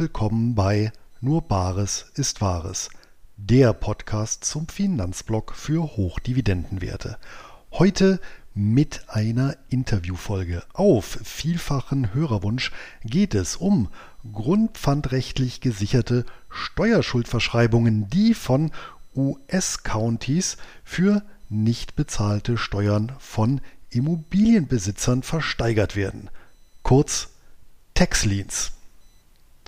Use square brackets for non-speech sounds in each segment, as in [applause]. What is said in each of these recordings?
willkommen bei Nur Bares ist Wahres, der Podcast zum Finanzblock für Hochdividendenwerte. Heute mit einer Interviewfolge. Auf vielfachen Hörerwunsch geht es um grundpfandrechtlich gesicherte Steuerschuldverschreibungen, die von US-Counties für nicht bezahlte Steuern von Immobilienbesitzern versteigert werden. Kurz Taxliens.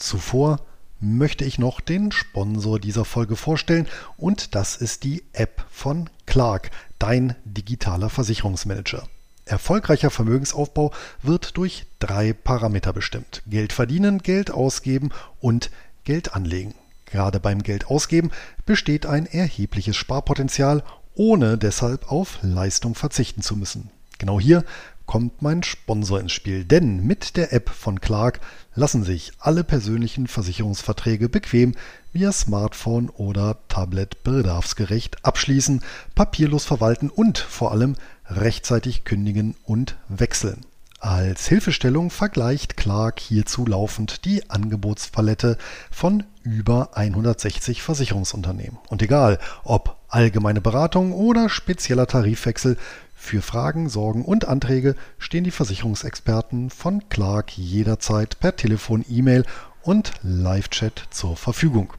Zuvor möchte ich noch den Sponsor dieser Folge vorstellen und das ist die App von Clark, dein digitaler Versicherungsmanager. Erfolgreicher Vermögensaufbau wird durch drei Parameter bestimmt. Geld verdienen, Geld ausgeben und Geld anlegen. Gerade beim Geld ausgeben besteht ein erhebliches Sparpotenzial, ohne deshalb auf Leistung verzichten zu müssen. Genau hier kommt mein Sponsor ins Spiel, denn mit der App von Clark lassen sich alle persönlichen Versicherungsverträge bequem via Smartphone oder Tablet bedarfsgerecht abschließen, papierlos verwalten und vor allem rechtzeitig kündigen und wechseln. Als Hilfestellung vergleicht Clark hierzu laufend die Angebotspalette von über 160 Versicherungsunternehmen. Und egal, ob allgemeine Beratung oder spezieller Tarifwechsel, für Fragen, Sorgen und Anträge stehen die Versicherungsexperten von Clark jederzeit per Telefon, E-Mail und Live-Chat zur Verfügung.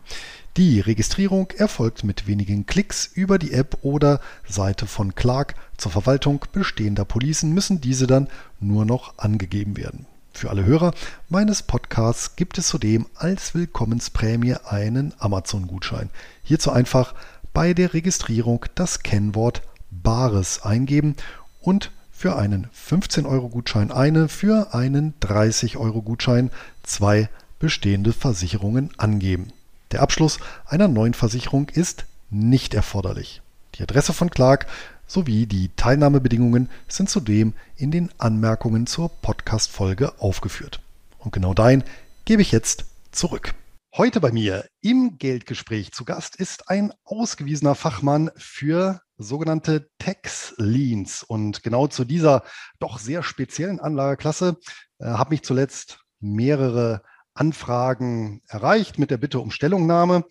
Die Registrierung erfolgt mit wenigen Klicks über die App oder Seite von Clark. Zur Verwaltung bestehender Policen müssen diese dann nur noch angegeben werden. Für alle Hörer meines Podcasts gibt es zudem als Willkommensprämie einen Amazon-Gutschein. Hierzu einfach bei der Registrierung das Kennwort Bares eingeben und für einen 15-Euro-Gutschein eine, für einen 30-Euro-Gutschein zwei bestehende Versicherungen angeben. Der Abschluss einer neuen Versicherung ist nicht erforderlich. Die Adresse von Clark sowie die Teilnahmebedingungen sind zudem in den Anmerkungen zur Podcast-Folge aufgeführt. Und genau dahin gebe ich jetzt zurück. Heute bei mir im Geldgespräch zu Gast ist ein ausgewiesener Fachmann für sogenannte Tax Leans. Und genau zu dieser doch sehr speziellen Anlageklasse äh, habe mich zuletzt mehrere Anfragen erreicht mit der Bitte um Stellungnahme.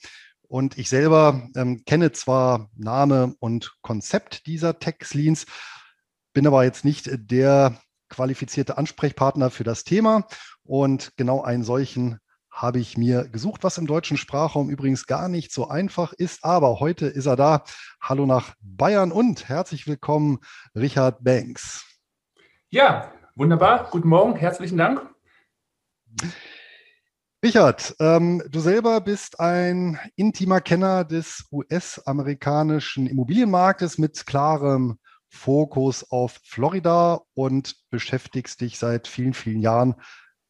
Und ich selber ähm, kenne zwar Name und Konzept dieser Tax Leans, bin aber jetzt nicht der qualifizierte Ansprechpartner für das Thema. Und genau einen solchen habe ich mir gesucht, was im deutschen Sprachraum übrigens gar nicht so einfach ist. Aber heute ist er da. Hallo nach Bayern und herzlich willkommen, Richard Banks. Ja, wunderbar. Guten Morgen, herzlichen Dank. Richard, ähm, du selber bist ein intimer Kenner des US-amerikanischen Immobilienmarktes mit klarem Fokus auf Florida und beschäftigst dich seit vielen, vielen Jahren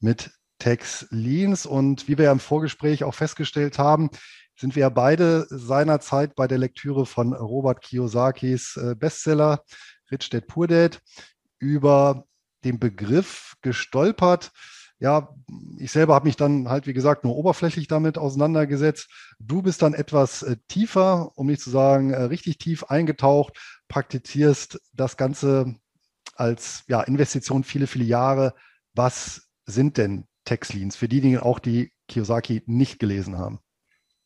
mit Tax Leans. Und wie wir ja im Vorgespräch auch festgestellt haben, sind wir ja beide seinerzeit bei der Lektüre von Robert Kiyosakis äh, Bestseller Rich Dad Poor Dad über den Begriff gestolpert. Ja, ich selber habe mich dann halt, wie gesagt, nur oberflächlich damit auseinandergesetzt. Du bist dann etwas äh, tiefer, um nicht zu sagen, äh, richtig tief eingetaucht, praktizierst das Ganze als ja, Investition viele, viele Jahre. Was sind denn Textleans, für diejenigen auch, die Kiyosaki nicht gelesen haben.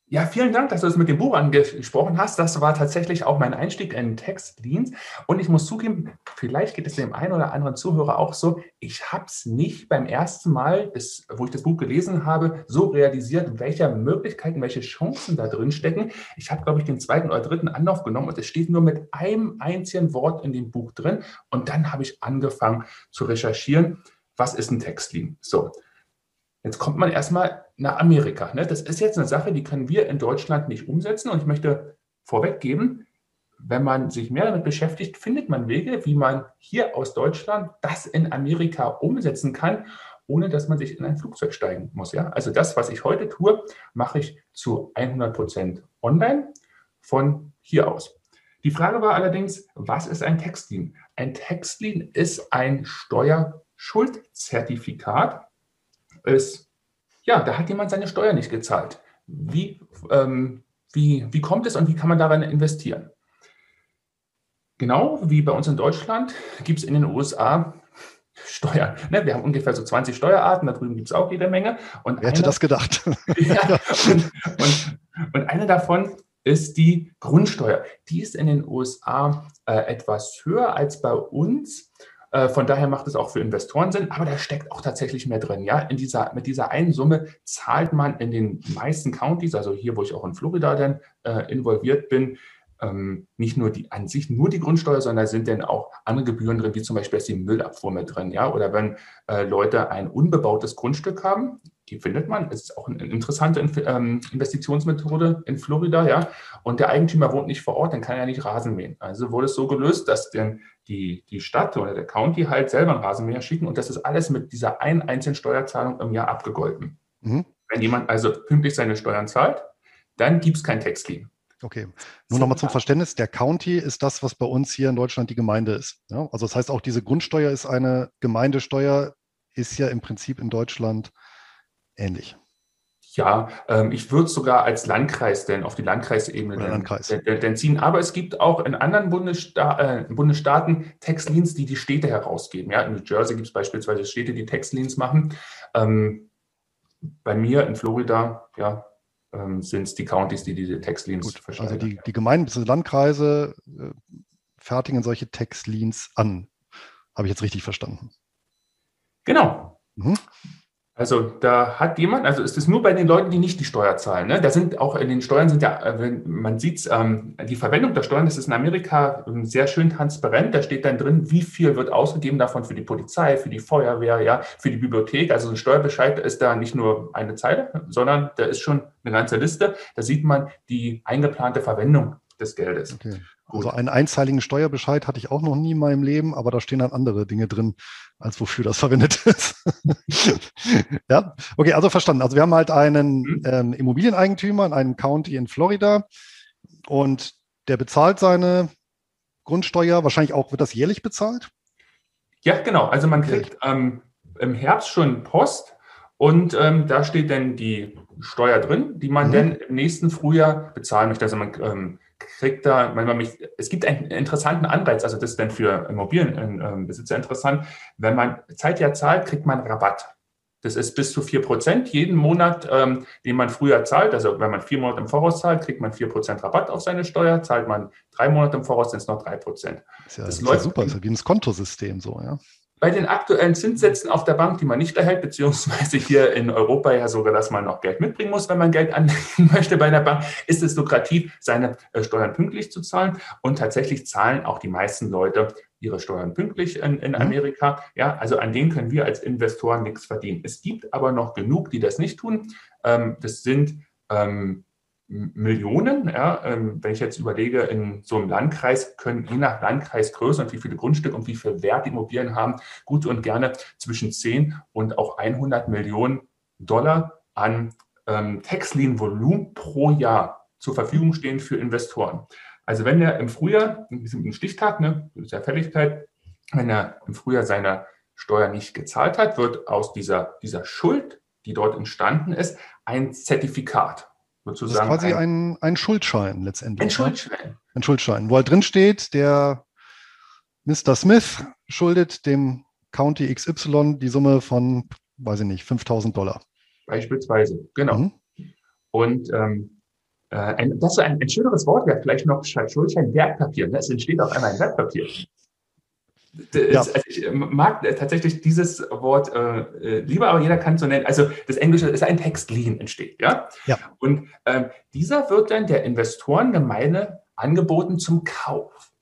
Ja, vielen Dank, dass du es mit dem Buch angesprochen hast. Das war tatsächlich auch mein Einstieg in Textdienst. Und ich muss zugeben, vielleicht geht es dem einen oder anderen Zuhörer auch so. Ich habe es nicht beim ersten Mal, das, wo ich das Buch gelesen habe, so realisiert, welche Möglichkeiten, welche Chancen da drin stecken. Ich habe, glaube ich, den zweiten oder dritten Anlauf genommen und es steht nur mit einem einzigen Wort in dem Buch drin. Und dann habe ich angefangen zu recherchieren, was ist ein Textlean? So, Jetzt kommt man erstmal nach Amerika. Ne? Das ist jetzt eine Sache, die können wir in Deutschland nicht umsetzen. Und ich möchte vorweggeben, wenn man sich mehr damit beschäftigt, findet man Wege, wie man hier aus Deutschland das in Amerika umsetzen kann, ohne dass man sich in ein Flugzeug steigen muss. Ja? Also das, was ich heute tue, mache ich zu 100 Prozent online von hier aus. Die Frage war allerdings, was ist ein Textlien? Ein Textlien ist ein Steuerschuldzertifikat, ist, ja, da hat jemand seine Steuer nicht gezahlt. Wie, ähm, wie, wie kommt es und wie kann man daran investieren? Genau wie bei uns in Deutschland gibt es in den USA Steuern. Ne? Wir haben ungefähr so 20 Steuerarten, da drüben gibt es auch jede Menge. Und Wer hätte eine, das gedacht? [laughs] [laughs] ja, und, und, und, eine davon ist die Grundsteuer. Die ist in den USA äh, etwas höher als bei uns. Äh, von daher macht es auch für Investoren Sinn, aber da steckt auch tatsächlich mehr drin. Ja, in dieser, mit dieser einen Summe zahlt man in den meisten Counties, also hier, wo ich auch in Florida dann äh, involviert bin, ähm, nicht nur die an sich nur die Grundsteuer, sondern sind dann auch andere Gebühren drin, wie zum Beispiel ist die Müllabfuhr mit drin, ja, oder wenn äh, Leute ein unbebautes Grundstück haben, die findet man, ist auch eine interessante ähm, Investitionsmethode in Florida, ja, und der Eigentümer wohnt nicht vor Ort, dann kann er nicht Rasen mähen. Also wurde es so gelöst, dass denn die, die Stadt oder der County halt selber einen Rasenmäher schicken und das ist alles mit dieser einen einzelnen Steuerzahlung im Jahr abgegolten. Mhm. Wenn jemand also pünktlich seine Steuern zahlt, dann gibt es kein Tax-Clean. Okay. Nur nochmal zum Verständnis, der County ist das, was bei uns hier in Deutschland die Gemeinde ist. Ja? Also das heißt, auch diese Grundsteuer ist eine Gemeindesteuer, ist ja im Prinzip in Deutschland ähnlich. Ja, ähm, ich würde es sogar als Landkreis denn auf die Landkreisebene denn, Landkreis. denn, denn, ziehen. Aber es gibt auch in anderen Bundessta äh, Bundesstaaten Textliens, die die Städte herausgeben. Ja, in New Jersey gibt es beispielsweise Städte, die Textliens machen. Ähm, bei mir in Florida, ja, ähm, sind es die Counties, die diese Textliens verschreiben. Also die, die Gemeinden bzw. Landkreise äh, fertigen solche Textliens an. Habe ich jetzt richtig verstanden? Genau. Mhm. Also da hat jemand, also ist es nur bei den Leuten, die nicht die Steuer zahlen. Ne? Da sind auch in den Steuern sind ja, äh, wenn man sieht, ähm, die Verwendung der Steuern, das ist in Amerika ähm, sehr schön transparent. Da steht dann drin, wie viel wird ausgegeben davon für die Polizei, für die Feuerwehr, ja, für die Bibliothek. Also ein Steuerbescheid ist da nicht nur eine Zeile, sondern da ist schon eine ganze Liste. Da sieht man die eingeplante Verwendung des Geldes. Okay. Also einen einzeiligen Steuerbescheid hatte ich auch noch nie in meinem Leben, aber da stehen dann andere Dinge drin, als wofür das [laughs] verwendet ist. [laughs] ja, okay, also verstanden. Also wir haben halt einen mhm. ähm, Immobilieneigentümer in einem County in Florida und der bezahlt seine Grundsteuer. Wahrscheinlich auch, wird das jährlich bezahlt? Ja, genau. Also man kriegt ähm, im Herbst schon Post und ähm, da steht dann die Steuer drin, die man mhm. dann im nächsten Frühjahr bezahlen möchte. Also man ähm, kriegt da, wenn man mich, es gibt einen interessanten Anreiz, also das ist dann für Immobilienbesitzer interessant, wenn man Zeitjahr zahlt, kriegt man Rabatt. Das ist bis zu 4% jeden Monat, ähm, den man früher zahlt. Also wenn man vier Monate im Voraus zahlt, kriegt man 4% Rabatt auf seine Steuer. Zahlt man drei Monate im Voraus, sind es noch 3%. Das ist ja, das, das läuft ja super, das ist ja wie ein Kontosystem so, ja bei den aktuellen Zinssätzen auf der Bank, die man nicht erhält, beziehungsweise hier in Europa ja sogar, dass man noch Geld mitbringen muss, wenn man Geld anlegen [laughs] möchte bei der Bank, ist es lukrativ, seine äh, Steuern pünktlich zu zahlen. Und tatsächlich zahlen auch die meisten Leute ihre Steuern pünktlich in, in mhm. Amerika. Ja, also an denen können wir als Investoren nichts verdienen. Es gibt aber noch genug, die das nicht tun. Ähm, das sind ähm, Millionen. Ja, ähm, wenn ich jetzt überlege, in so einem Landkreis können je nach Landkreisgröße und wie viele Grundstücke und wie viel Wert die Immobilien haben, gut und gerne zwischen 10 und auch 100 Millionen Dollar an ähm, Textlin-Volumen pro Jahr zur Verfügung stehen für Investoren. Also wenn er im Frühjahr, ein Stichtag, ne, das ist ja Fälligkeit, wenn er im Frühjahr seine Steuer nicht gezahlt hat, wird aus dieser, dieser Schuld, die dort entstanden ist, ein Zertifikat sozusagen. Das ist quasi ein, ein Schuldschein letztendlich. Ein ne? Schuldschein. Ein Schuldschein, wo halt drin steht, der Mr. Smith schuldet dem County XY die Summe von, weiß ich nicht, 5000 Dollar. Beispielsweise, genau. Mhm. Und ähm, äh, ein, das ist ein, ein schöneres Wort wäre vielleicht noch Schuldschein Wertpapier. Es entsteht auf einmal ein Wertpapier. Ja. Also ich mag tatsächlich dieses Wort äh, äh, lieber, aber jeder kann es so nennen. Also das Englische ist ein Text Lean entsteht, ja. ja. Und ähm, dieser wird dann der Investorengemeinde angeboten zum Kauf.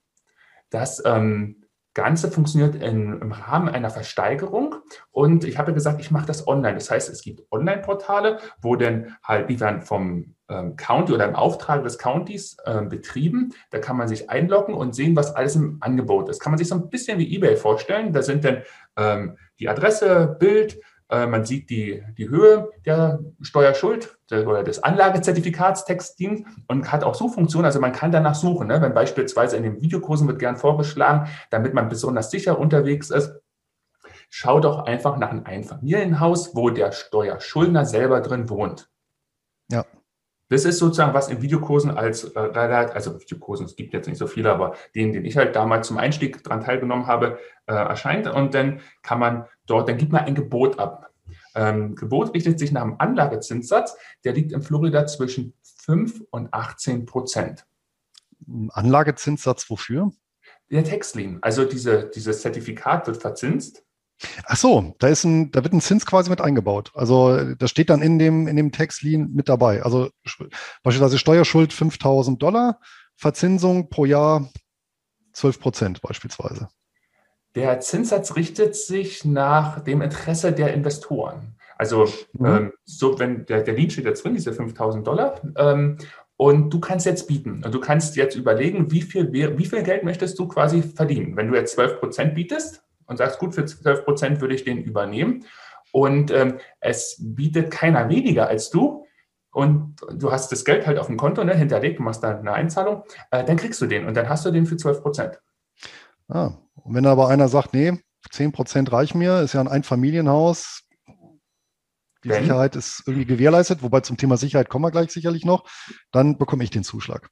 Das ähm, Ganze funktioniert in, im Rahmen einer Versteigerung und ich habe gesagt, ich mache das online. Das heißt, es gibt Online-Portale, wo dann halt, die werden vom ähm, County oder im Auftrag des Countys äh, betrieben. Da kann man sich einloggen und sehen, was alles im Angebot ist. Kann man sich so ein bisschen wie eBay vorstellen. Da sind dann ähm, die Adresse, Bild, man sieht die, die Höhe der Steuerschuld oder des Anlagezertifikats Textdienst und hat auch Suchfunktionen. Also man kann danach suchen. Ne? Wenn beispielsweise in den Videokursen wird gern vorgeschlagen, damit man besonders sicher unterwegs ist, schau doch einfach nach einem Einfamilienhaus, wo der Steuerschuldner selber drin wohnt. Ja. Das ist sozusagen, was in Videokursen als, äh, also Videokursen, es gibt jetzt nicht so viele, aber den, den ich halt damals zum Einstieg daran teilgenommen habe, äh, erscheint. Und dann kann man dort, dann gibt man ein Gebot ab. Ähm, Gebot richtet sich nach dem Anlagezinssatz, der liegt in Florida zwischen 5 und 18 Prozent. Anlagezinssatz wofür? Der Textlien. Also diese, dieses Zertifikat wird verzinst Ach so, da ist ein, da wird ein Zins quasi mit eingebaut. Also das steht dann in dem, in dem Textlien mit dabei. Also beispielsweise Steuerschuld 5000 Dollar, Verzinsung pro Jahr 12 Prozent beispielsweise. Der Zinssatz richtet sich nach dem Interesse der Investoren. Also mhm. ähm, so, wenn der, der Lien steht jetzt drin, diese 5000 Dollar, ähm, und du kannst jetzt bieten. Und du kannst jetzt überlegen, wie viel, wie viel Geld möchtest du quasi verdienen. Wenn du jetzt 12 Prozent bietest, und sagst, gut, für 12 Prozent würde ich den übernehmen. Und ähm, es bietet keiner weniger als du. Und du hast das Geld halt auf dem Konto ne, hinterlegt, du machst da eine Einzahlung, äh, dann kriegst du den und dann hast du den für 12 Prozent. Ah, und wenn aber einer sagt, nee, 10 Prozent reichen mir, ist ja ein Einfamilienhaus, die Denn? Sicherheit ist irgendwie gewährleistet, wobei zum Thema Sicherheit kommen wir gleich sicherlich noch, dann bekomme ich den Zuschlag.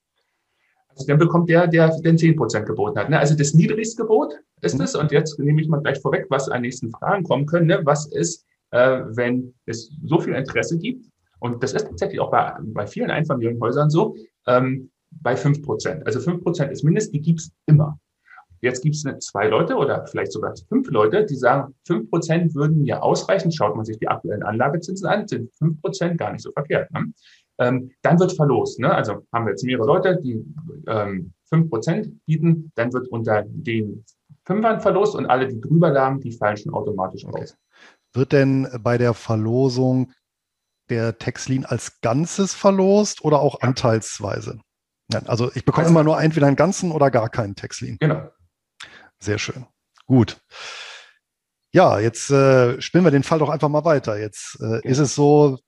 Also dann bekommt der, der den 10% geboten hat. Ne? Also das niedrigste Gebot ist es. Und jetzt nehme ich mal gleich vorweg, was an nächsten Fragen kommen können. Ne? Was ist, äh, wenn es so viel Interesse gibt? Und das ist tatsächlich auch bei, bei vielen Einfamilienhäusern so, ähm, bei 5%. Also 5% ist Mindest, die gibt's immer. Jetzt gibt es zwei Leute oder vielleicht sogar fünf Leute, die sagen, 5% würden mir ausreichen. Schaut man sich die aktuellen Anlagezinsen an, sind 5% gar nicht so verkehrt. Ne? Ähm, dann wird verlost. Ne? Also haben wir jetzt mehrere Leute, die ähm, 5% bieten, dann wird unter den Fünfern verlost und alle, die drüber lagen, die fallen schon automatisch okay. raus. Wird denn bei der Verlosung der Textlin als Ganzes verlost oder auch ja. anteilsweise? Also ich bekomme also, immer nur entweder einen ganzen oder gar keinen Textlin. Genau. Sehr schön. Gut. Ja, jetzt äh, spielen wir den Fall doch einfach mal weiter. Jetzt äh, okay. ist es so,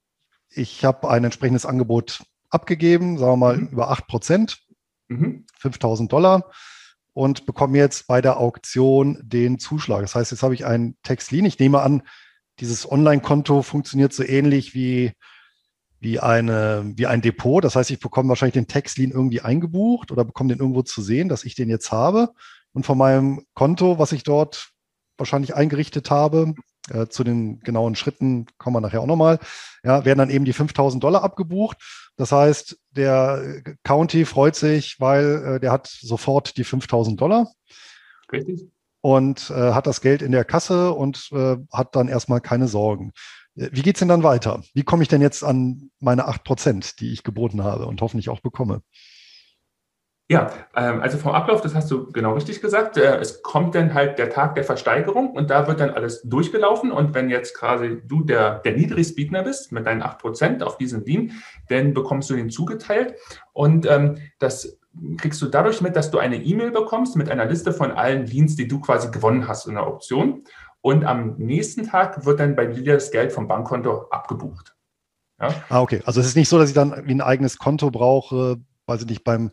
ich habe ein entsprechendes Angebot abgegeben, sagen wir mal mhm. über 8 Prozent, mhm. 5000 Dollar und bekomme jetzt bei der Auktion den Zuschlag. Das heißt, jetzt habe ich ein Textlin. Ich nehme an, dieses Online-Konto funktioniert so ähnlich wie, wie, eine, wie ein Depot. Das heißt, ich bekomme wahrscheinlich den Textlin irgendwie eingebucht oder bekomme den irgendwo zu sehen, dass ich den jetzt habe. Und von meinem Konto, was ich dort wahrscheinlich eingerichtet habe, äh, zu den genauen Schritten kommen wir nachher auch nochmal. Ja, werden dann eben die 5000 Dollar abgebucht. Das heißt, der County freut sich, weil äh, der hat sofort die 5000 Dollar. Richtig. Und äh, hat das Geld in der Kasse und äh, hat dann erstmal keine Sorgen. Äh, wie geht's denn dann weiter? Wie komme ich denn jetzt an meine 8 Prozent, die ich geboten habe und hoffentlich auch bekomme? Ja, ähm, also vom Ablauf, das hast du genau richtig gesagt. Äh, es kommt dann halt der Tag der Versteigerung und da wird dann alles durchgelaufen. Und wenn jetzt quasi du der, der Niedrigstbietner bist mit deinen 8% auf diesen Lean, dann bekommst du den zugeteilt. Und ähm, das kriegst du dadurch mit, dass du eine E-Mail bekommst mit einer Liste von allen Leans, die du quasi gewonnen hast in der Option. Und am nächsten Tag wird dann bei dir das Geld vom Bankkonto abgebucht. Ja? Ah, okay. Also es ist nicht so, dass ich dann wie ein eigenes Konto brauche, weiß ich nicht, beim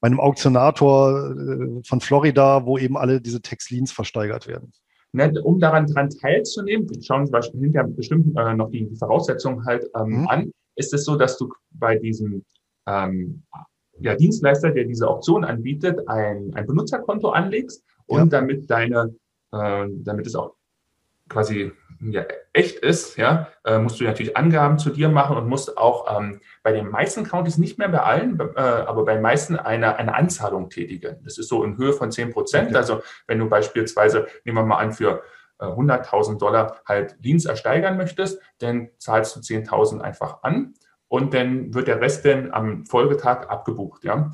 bei einem Auktionator äh, von Florida, wo eben alle diese Textlins versteigert werden. Ne, um daran dran teilzunehmen, schauen wir hinterher bestimmt äh, noch die, die Voraussetzungen halt ähm, mhm. an, ist es so, dass du bei diesem ähm, ja, Dienstleister, der diese Auktion anbietet, ein, ein Benutzerkonto anlegst und ja. damit deine, äh, damit es auch quasi ja, echt ist, ja, äh, musst du natürlich Angaben zu dir machen und musst auch ähm, bei den meisten Counties, nicht mehr bei allen, äh, aber bei den meisten eine, eine Anzahlung tätigen. Das ist so in Höhe von 10 Prozent. Okay. Also wenn du beispielsweise, nehmen wir mal an, für äh, 100.000 Dollar halt Dienst ersteigern möchtest, dann zahlst du 10.000 einfach an und dann wird der Rest dann am Folgetag abgebucht, ja.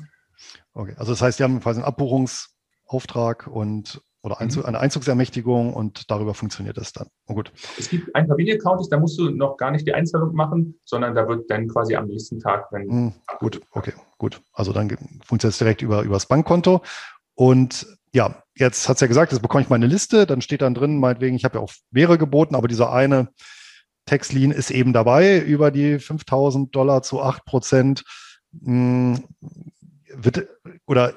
Okay, also das heißt, die haben quasi einen Abbuchungsauftrag und oder Einzug, mhm. eine Einzugsermächtigung und darüber funktioniert das dann. Oh, gut. Es gibt ein paar Familiencounties, da musst du noch gar nicht die Einzahlung machen, sondern da wird dann quasi am nächsten Tag, wenn. Mhm, gut, okay, gut. Also dann funktioniert es direkt über, über das Bankkonto. Und ja, jetzt hat es ja gesagt, jetzt bekomme ich meine Liste, dann steht dann drin, meinetwegen, ich habe ja auch mehrere geboten, aber dieser eine Textlin ist eben dabei, über die 5000 Dollar zu 8 Prozent. Hm, wird, oder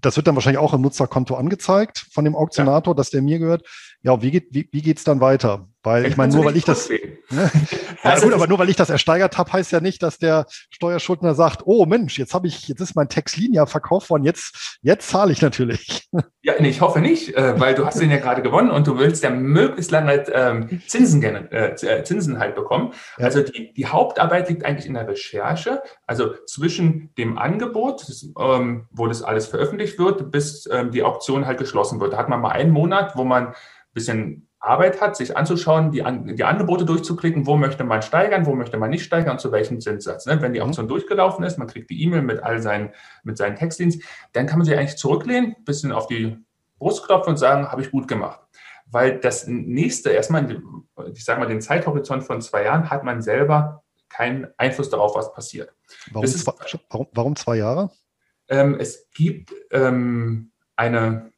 das wird dann wahrscheinlich auch im Nutzerkonto angezeigt von dem Auktionator, ja. dass der mir gehört. Ja, wie geht wie, wie geht's dann weiter? Weil ich meine, nur weil ich das. Ne? [laughs] Ja, gut, aber nur weil ich das ersteigert habe, heißt ja nicht, dass der Steuerschuldner sagt, oh Mensch, jetzt habe ich, jetzt ist mein Textlin ja verkauft worden, jetzt, jetzt zahle ich natürlich. [laughs] Ja, nee, ich hoffe nicht, äh, weil du hast den ja gerade gewonnen und du willst ja möglichst lange ähm, Zinsen gerne, äh, äh, Zinsen halt bekommen. Ja. Also die, die Hauptarbeit liegt eigentlich in der Recherche, also zwischen dem Angebot, das, ähm, wo das alles veröffentlicht wird, bis ähm, die Auktion halt geschlossen wird. Da hat man mal einen Monat, wo man ein bisschen Arbeit hat, sich anzuschauen, die, An die Angebote durchzuklicken, wo möchte man steigern, wo möchte man nicht steigern und zu welchem Zinssatz. Ne? Wenn die. Auktion mhm. durchgelaufen ist, man kriegt die E-Mail mit all seinen, mit seinen Textdienst, dann kann man sich eigentlich zurücklehnen, bisschen auf die Brust klopfen und sagen, habe ich gut gemacht. Weil das nächste, erstmal, ich sage mal, den Zeithorizont von zwei Jahren hat man selber keinen Einfluss darauf, was passiert. Warum, ist, zwei, warum, warum zwei Jahre? Ähm, es gibt ähm, eine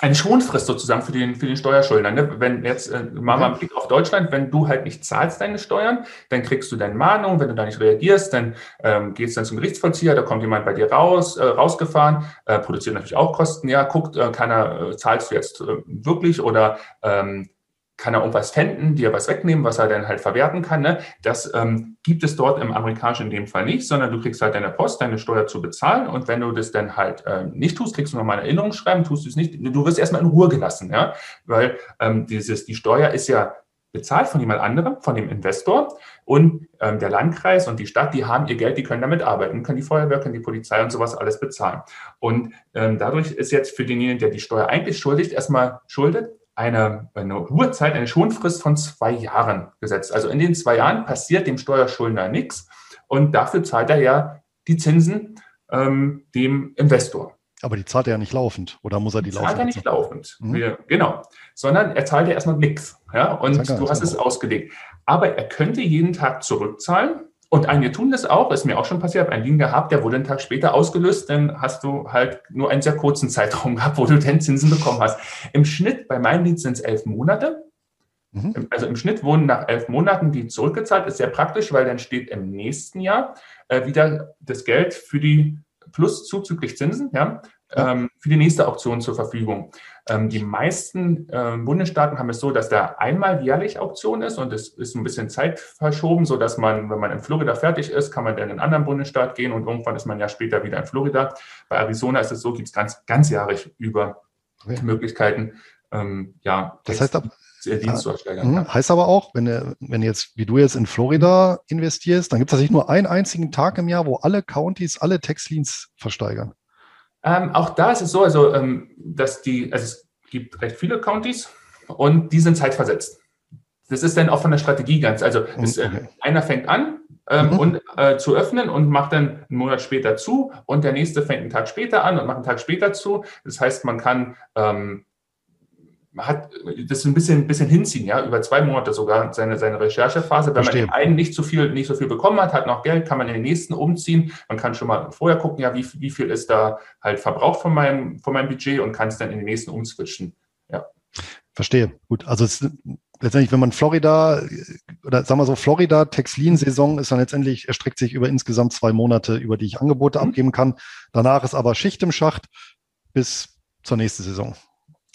eine Schonfrist sozusagen für den, für den Steuerschuldner. Ne? Wenn jetzt, äh, machen wir einen Blick auf Deutschland, wenn du halt nicht zahlst deine Steuern, dann kriegst du deine Mahnung, wenn du da nicht reagierst, dann ähm, gehst du dann zum Gerichtsvollzieher, da kommt jemand bei dir raus, äh, rausgefahren, äh, produziert natürlich auch Kosten, ja, guckt, äh, kann er, äh, zahlst du jetzt äh, wirklich oder ähm, kann er irgendwas fänden, dir was wegnehmen, was er dann halt verwerten kann. Ne? Das ähm, gibt es dort im amerikanischen in dem Fall nicht, sondern du kriegst halt deine Post, deine Steuer zu bezahlen und wenn du das dann halt ähm, nicht tust, kriegst du nochmal eine Erinnerung schreiben, tust du es nicht, du wirst erstmal in Ruhe gelassen, ja, weil ähm, dieses, die Steuer ist ja bezahlt von jemand anderem, von dem Investor und ähm, der Landkreis und die Stadt, die haben ihr Geld, die können damit arbeiten, können die Feuerwehr, können die Polizei und sowas alles bezahlen. Und ähm, dadurch ist jetzt für denjenigen, der die Steuer eigentlich schuldigt, erstmal schuldet, eine, eine Ruhezeit, eine Schonfrist von zwei Jahren gesetzt. Also in den zwei Jahren passiert dem Steuerschuldner nichts und dafür zahlt er ja die Zinsen ähm, dem Investor. Aber die zahlt er ja nicht laufend, oder muss er die, die laufend? Zahlt er nicht laufend, mhm. Wir, genau. Sondern er zahlt ja erstmal nichts. Ja? Und du hast es ausgelegt. Aber er könnte jeden Tag zurückzahlen und einige tun das auch, ist mir auch schon passiert, ein Lean gehabt, der wurde einen Tag später ausgelöst, dann hast du halt nur einen sehr kurzen Zeitraum [laughs] gehabt, wo du den Zinsen bekommen hast. Im Schnitt, bei meinem Lead sind es elf Monate. Mhm. Also im Schnitt wurden nach elf Monaten die zurückgezahlt, ist sehr praktisch, weil dann steht im nächsten Jahr äh, wieder das Geld für die plus zuzüglich Zinsen, ja, ähm, für die nächste Auktion zur Verfügung. Ähm, die meisten äh, Bundesstaaten haben es so, dass da einmal jährlich Auktion ist und es ist ein bisschen Zeit verschoben, so dass man, wenn man in Florida fertig ist, kann man dann in einen anderen Bundesstaat gehen und irgendwann ist man ja später wieder in Florida. Bei Arizona ist es so, gibt es ganz, ganzjährig über okay. Möglichkeiten, ähm, ja, das heißt, Dienst mhm. Heißt aber auch, wenn du, wenn jetzt, wie du jetzt in Florida investierst, dann gibt es tatsächlich nur einen einzigen Tag im Jahr, wo alle Counties alle Textleans versteigern. Ähm, auch da ist es so, also, ähm, dass die, also es gibt recht viele Counties und die sind zeitversetzt. Das ist dann auch von der Strategie ganz. Also es, äh, okay. einer fängt an ähm, mhm. und äh, zu öffnen und macht dann einen Monat später zu und der nächste fängt einen Tag später an und macht einen Tag später zu. Das heißt, man kann ähm, hat das ein bisschen, ein bisschen hinziehen, ja, über zwei Monate sogar seine, seine Recherchephase. Wenn Verstehen. man den einen nicht so viel, nicht so viel bekommen hat, hat noch Geld, kann man in den nächsten umziehen. Man kann schon mal vorher gucken, ja, wie, wie viel ist da halt verbraucht von meinem, von meinem Budget und kann es dann in den nächsten umswitchen. Ja. Verstehe. Gut. Also es, letztendlich, wenn man Florida oder sagen wir so, Florida Texlin-Saison ist dann letztendlich, erstreckt sich über insgesamt zwei Monate, über die ich Angebote mhm. abgeben kann. Danach ist aber Schicht im Schacht bis zur nächsten Saison.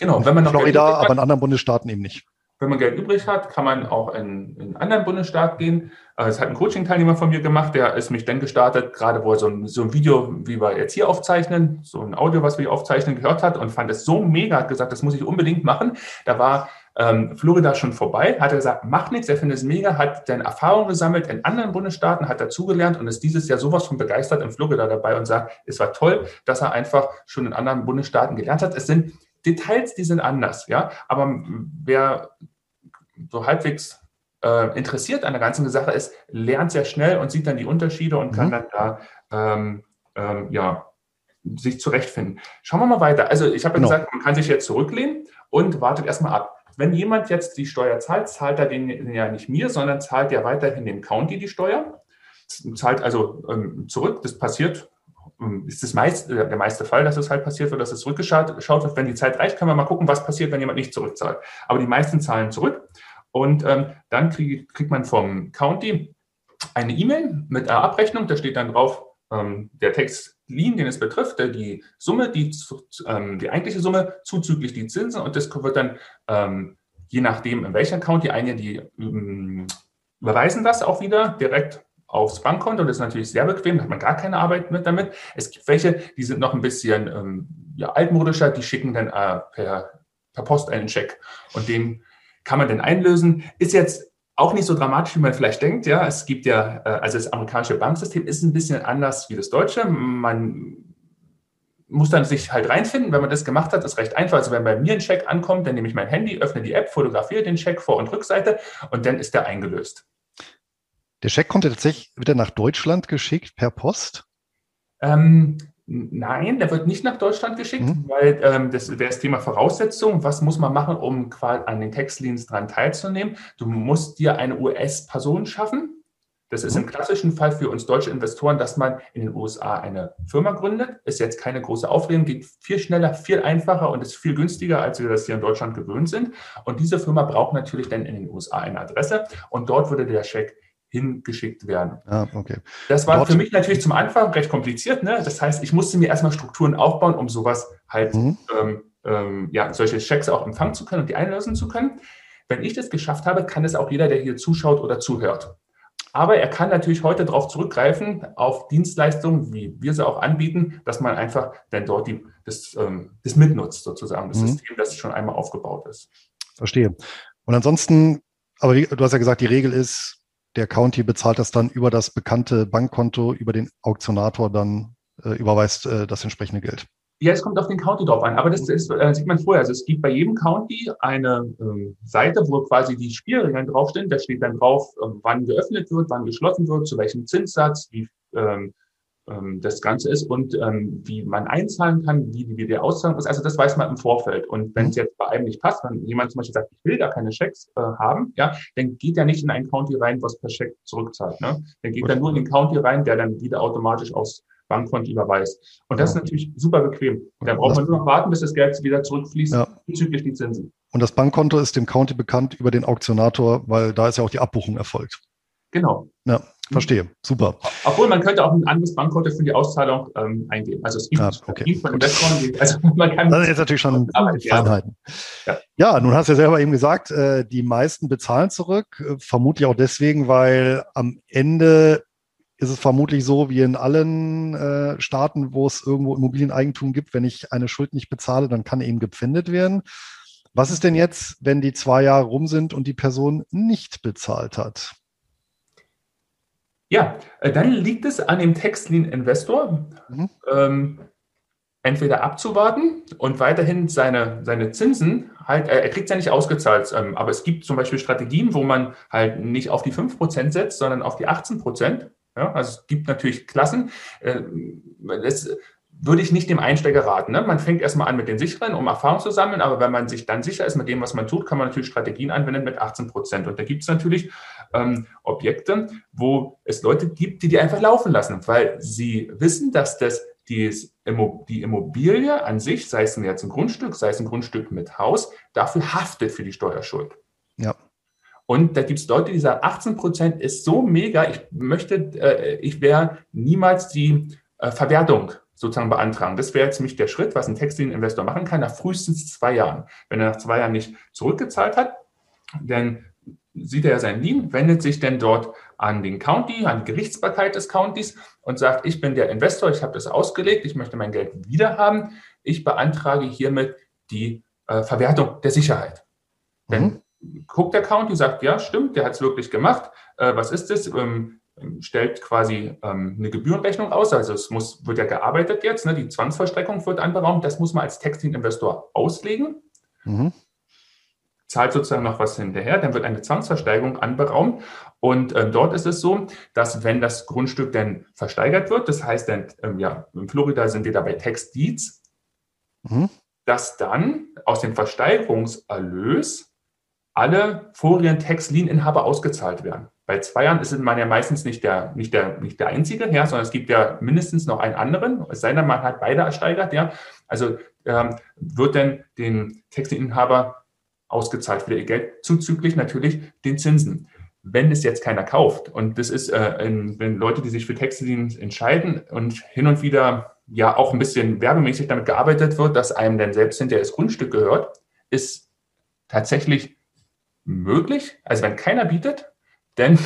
Genau, wenn man noch Florida, aber in anderen Bundesstaaten eben nicht. Wenn man Geld übrig hat, kann man auch in, in einen anderen Bundesstaat gehen. Äh, es hat ein Coaching-Teilnehmer von mir gemacht, der ist mich dann gestartet, gerade wo er so ein, so ein Video, wie wir jetzt hier aufzeichnen, so ein Audio, was wir hier aufzeichnen, gehört hat und fand es so mega, hat gesagt, das muss ich unbedingt machen. Da war ähm, Florida schon vorbei, hat er gesagt, mach nichts, er findet es mega, hat dann Erfahrungen gesammelt in anderen Bundesstaaten, hat dazugelernt und ist dieses Jahr sowas von begeistert in Florida dabei und sagt, es war toll, dass er einfach schon in anderen Bundesstaaten gelernt hat. Es sind Details, die sind anders, ja. Aber wer so halbwegs äh, interessiert an der ganzen Sache ist, lernt sehr schnell und sieht dann die Unterschiede und kann mhm. dann da ähm, ähm, ja, sich zurechtfinden. Schauen wir mal weiter. Also ich habe ja genau. gesagt, man kann sich jetzt zurücklehnen und wartet erstmal ab. Wenn jemand jetzt die Steuer zahlt, zahlt er den, ja nicht mir, sondern zahlt ja weiterhin dem County die Steuer. Zahlt also ähm, zurück. Das passiert ist das meist, äh, der meiste Fall, dass es halt passiert wird, dass es zurückgeschaut wird. Wenn die Zeit reicht, können wir mal gucken, was passiert, wenn jemand nicht zurückzahlt. Aber die meisten zahlen zurück. Und ähm, dann krieg, kriegt man vom County eine E-Mail mit einer Abrechnung. Da steht dann drauf ähm, der Text Lean, den es betrifft, die Summe, die, ähm, die eigentliche Summe zuzüglich die Zinsen. Und das wird dann ähm, je nachdem, in welcher Account, die einige, die ähm, überweisen das auch wieder direkt aufs Bankkonto. Das ist natürlich sehr bequem, da hat man gar keine Arbeit mit damit. Es gibt welche, die sind noch ein bisschen ähm, ja, altmodischer, die schicken dann äh, per, per Post einen Check und den kann man dann einlösen. Ist jetzt auch nicht so dramatisch, wie man vielleicht denkt. Ja, es gibt ja, äh, also das amerikanische Banksystem ist ein bisschen anders wie das deutsche. Man muss dann sich halt reinfinden. Wenn man das gemacht hat, ist recht einfach. Also wenn bei mir ein Check ankommt, dann nehme ich mein Handy, öffne die App, fotografiere den Check Vor- und Rückseite und dann ist der eingelöst. Der Scheck kommt ja tatsächlich wieder nach Deutschland geschickt per Post? Ähm, nein, der wird nicht nach Deutschland geschickt, mhm. weil ähm, das wäre das Thema Voraussetzung. Was muss man machen, um quasi an den Textlinien dran teilzunehmen? Du musst dir eine US-Person schaffen. Das ist im mhm. klassischen Fall für uns deutsche Investoren, dass man in den USA eine Firma gründet. Ist jetzt keine große Aufregung, geht viel schneller, viel einfacher und ist viel günstiger, als wir das hier in Deutschland gewöhnt sind. Und diese Firma braucht natürlich dann in den USA eine Adresse und dort würde der Scheck hingeschickt werden. Ah, okay. Das war Dort für mich natürlich zum Anfang recht kompliziert. Ne? Das heißt, ich musste mir erstmal Strukturen aufbauen, um sowas halt, mhm. ähm, ähm, ja, solche Checks auch empfangen zu können und die einlösen zu können. Wenn ich das geschafft habe, kann es auch jeder, der hier zuschaut oder zuhört. Aber er kann natürlich heute darauf zurückgreifen, auf Dienstleistungen, wie wir sie auch anbieten, dass man einfach dann dort die, das, ähm, das mitnutzt, sozusagen, das mhm. System, das schon einmal aufgebaut ist. Verstehe. Und ansonsten, aber du hast ja gesagt, die Regel ist, der County bezahlt das dann über das bekannte Bankkonto, über den Auktionator dann äh, überweist äh, das entsprechende Geld. Ja, es kommt auf den County drauf an, aber das ist, äh, sieht man vorher. Also es gibt bei jedem County eine ähm, Seite, wo quasi die Spielregeln draufstehen. Da steht dann drauf, äh, wann geöffnet wird, wann geschlossen wird, zu welchem Zinssatz, wie ähm, ähm, das Ganze ist und ähm, wie man einzahlen kann, wie, wie die Auszahlung ist. Also das weiß man im Vorfeld. Und wenn es mhm. jetzt bei einem nicht passt, wenn jemand zum Beispiel sagt, ich will gar keine Schecks äh, haben, ja, dann geht er nicht in ein County rein, was per Scheck zurückzahlt. Ne? Dann geht er nur in den County rein, der dann wieder automatisch aufs Bankkonto überweist. Und das ist natürlich super bequem. Da braucht man nur noch warten, bis das Geld wieder zurückfließt ja. bezüglich die Zinsen. Und das Bankkonto ist dem County bekannt über den Auktionator, weil da ist ja auch die Abbuchung erfolgt. Genau. Ja. Verstehe, super. Obwohl man könnte auch ein anderes Bankkonto für die Auszahlung ähm, eingeben. Also es gibt ah, okay. von Investoren, also [laughs] man kann. Das ist jetzt natürlich schon Feinheiten. Ja. ja, nun hast du ja selber eben gesagt, äh, die meisten bezahlen zurück, äh, vermutlich auch deswegen, weil am Ende ist es vermutlich so wie in allen äh, Staaten, wo es irgendwo Immobilieneigentum gibt, wenn ich eine Schuld nicht bezahle, dann kann eben gepfändet werden. Was ist denn jetzt, wenn die zwei Jahre rum sind und die Person nicht bezahlt hat? Ja, äh, dann liegt es an dem Textlin-Investor, mhm. ähm, entweder abzuwarten und weiterhin seine, seine Zinsen halt, er kriegt es ja nicht ausgezahlt, ähm, aber es gibt zum Beispiel Strategien, wo man halt nicht auf die 5% setzt, sondern auf die 18%. Ja, also es gibt natürlich Klassen. Äh, das, würde ich nicht dem Einsteiger raten. Ne? Man fängt erstmal an mit den sicheren, um Erfahrung zu sammeln, aber wenn man sich dann sicher ist mit dem, was man tut, kann man natürlich Strategien anwenden mit 18 Prozent. Und da gibt es natürlich ähm, Objekte, wo es Leute gibt, die die einfach laufen lassen, weil sie wissen, dass das die, die Immobilie an sich, sei es jetzt ein Grundstück, sei es ein Grundstück mit Haus, dafür haftet für die Steuerschuld. Ja. Und da gibt es Leute, die sagen, 18 Prozent ist so mega, ich möchte, äh, ich wäre niemals die äh, Verwertung sozusagen beantragen. Das wäre jetzt nämlich der Schritt, was ein Textilinvestor machen kann, nach frühestens zwei Jahren. Wenn er nach zwei Jahren nicht zurückgezahlt hat, dann sieht er sein Lien, wendet sich dann dort an den County, an die Gerichtsbarkeit des Countys und sagt, ich bin der Investor, ich habe das ausgelegt, ich möchte mein Geld wieder haben, ich beantrage hiermit die äh, Verwertung der Sicherheit. Mhm. Dann guckt der County, sagt, ja, stimmt, der hat es wirklich gemacht. Äh, was ist das? Ähm, stellt quasi ähm, eine Gebührenrechnung aus. Also es muss, wird ja gearbeitet jetzt, ne? die Zwangsvollstreckung wird anberaumt. Das muss man als Textilinvestor auslegen. Mhm. Zahlt sozusagen noch was hinterher, dann wird eine Zwangsversteigerung anberaumt. Und ähm, dort ist es so, dass wenn das Grundstück dann versteigert wird, das heißt dann, ähm, ja, in Florida sind wir dabei Tax Deeds, mhm. dass dann aus dem Versteigerungserlös alle vorigen Tax-Lien-Inhaber ausgezahlt werden. Bei zwei Jahren ist man ja meistens nicht der, nicht der, nicht der Einzige, ja, sondern es gibt ja mindestens noch einen anderen, es sei denn, man hat beide ersteigert, ja. Also ähm, wird dann den Textilinhaber ausgezahlt für ihr Geld, zuzüglich natürlich den Zinsen. Wenn es jetzt keiner kauft, und das ist, äh, wenn Leute, die sich für Textilien entscheiden und hin und wieder ja auch ein bisschen werbemäßig damit gearbeitet wird, dass einem dann selbst hinterher das Grundstück gehört, ist tatsächlich möglich. Also wenn keiner bietet, dann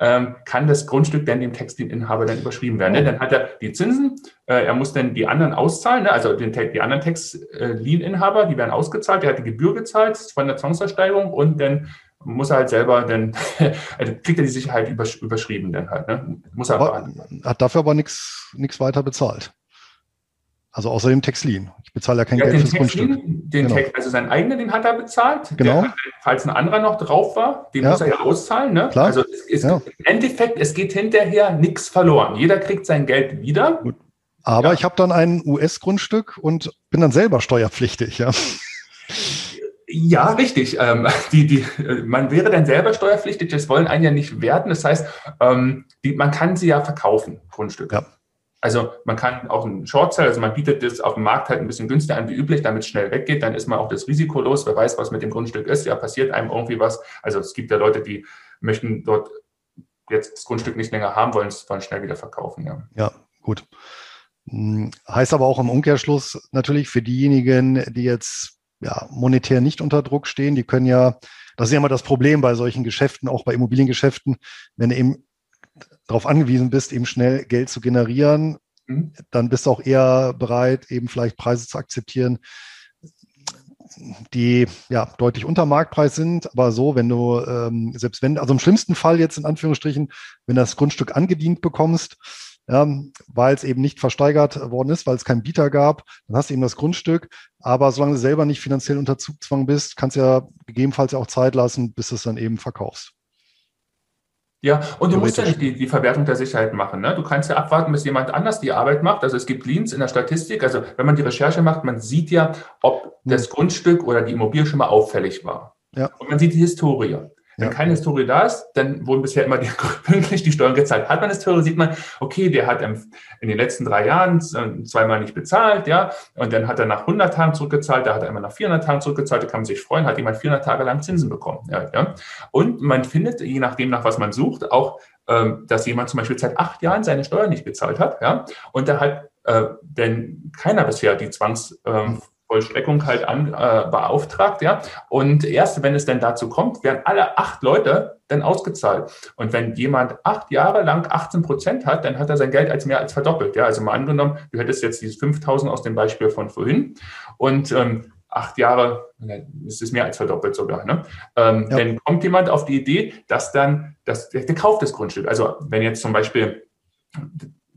ähm, kann das Grundstück dann dem Textilinhaber dann überschrieben werden. Ne? Dann hat er die Zinsen, äh, er muss dann die anderen auszahlen, ne? also den, die anderen Textilinhaber, die werden ausgezahlt, der hat die Gebühr gezahlt von der Zwangsversteigerung und dann muss er halt selber dann, [laughs] also kriegt er die Sicherheit übersch überschrieben dann halt. Ne? Muss er aber, hat dafür aber nichts weiter bezahlt. Also außer dem Textlin. Ich bezahle ja kein ja, Geld fürs Textlin, Grundstück. Den genau. Text, also seinen eigenen, den hat er bezahlt. Genau. Der, falls ein anderer noch drauf war, den ja. muss er ja auszahlen. Ne? Klar. Also es, es, ja. im Endeffekt, es geht hinterher nichts verloren. Jeder kriegt sein Geld wieder. Gut. Aber ja. ich habe dann ein US-Grundstück und bin dann selber steuerpflichtig, ja. Ja, richtig. Ähm, [laughs] die, die, man wäre dann selber steuerpflichtig, das wollen einen ja nicht werten. Das heißt, ähm, die, man kann sie ja verkaufen, Grundstücke. Ja. Also man kann auch einen Short Sell, also man bietet das auf dem Markt halt ein bisschen günstiger an wie üblich, damit es schnell weggeht, dann ist man auch das Risiko los, wer weiß, was mit dem Grundstück ist, ja, passiert einem irgendwie was. Also es gibt ja Leute, die möchten dort jetzt das Grundstück nicht länger haben, wollen es wollen schnell wieder verkaufen, ja. Ja, gut. Hm, heißt aber auch im Umkehrschluss natürlich für diejenigen, die jetzt ja, monetär nicht unter Druck stehen, die können ja, das ist ja immer das Problem bei solchen Geschäften, auch bei Immobiliengeschäften, wenn eben darauf angewiesen bist, eben schnell Geld zu generieren, mhm. dann bist du auch eher bereit, eben vielleicht Preise zu akzeptieren, die ja deutlich unter Marktpreis sind, aber so, wenn du, ähm, selbst wenn, also im schlimmsten Fall jetzt in Anführungsstrichen, wenn das Grundstück angedient bekommst, ja, weil es eben nicht versteigert worden ist, weil es keinen Bieter gab, dann hast du eben das Grundstück. Aber solange du selber nicht finanziell unter Zugzwang bist, kannst du ja gegebenenfalls ja auch Zeit lassen, bis du es dann eben verkaufst. Ja, und du musst ja nicht die, die Verwertung der Sicherheit machen. Ne? Du kannst ja abwarten, bis jemand anders die Arbeit macht. Also es gibt Leans in der Statistik. Also wenn man die Recherche macht, man sieht ja, ob das hm. Grundstück oder die Immobilie schon mal auffällig war. Ja. Und man sieht die Historie. Wenn ja. keine Historie da ist, dann wurden bisher immer [laughs] die, pünktlich die Steuern gezahlt. Hat man Historie, sieht man, okay, der hat in den letzten drei Jahren äh, zweimal nicht bezahlt, ja, und dann hat er nach 100 Tagen zurückgezahlt, da hat er immer nach 400 Tagen zurückgezahlt, da kann man sich freuen, hat jemand 400 Tage lang Zinsen bekommen, ja, ja. Und man findet, je nachdem, nach was man sucht, auch, ähm, dass jemand zum Beispiel seit acht Jahren seine Steuern nicht bezahlt hat, ja, und da hat äh, denn keiner bisher die Zwangs, ähm, Vollstreckung halt an, äh, beauftragt, ja. Und erst wenn es dann dazu kommt, werden alle acht Leute dann ausgezahlt. Und wenn jemand acht Jahre lang 18 Prozent hat, dann hat er sein Geld als mehr als verdoppelt, ja. Also mal angenommen, du hättest jetzt dieses 5000 aus dem Beispiel von vorhin und ähm, acht Jahre, ist es mehr als verdoppelt sogar. Ne? Ähm, ja. Dann kommt jemand auf die Idee, dass dann, dass der, der kauft das Grundstück. Also wenn jetzt zum Beispiel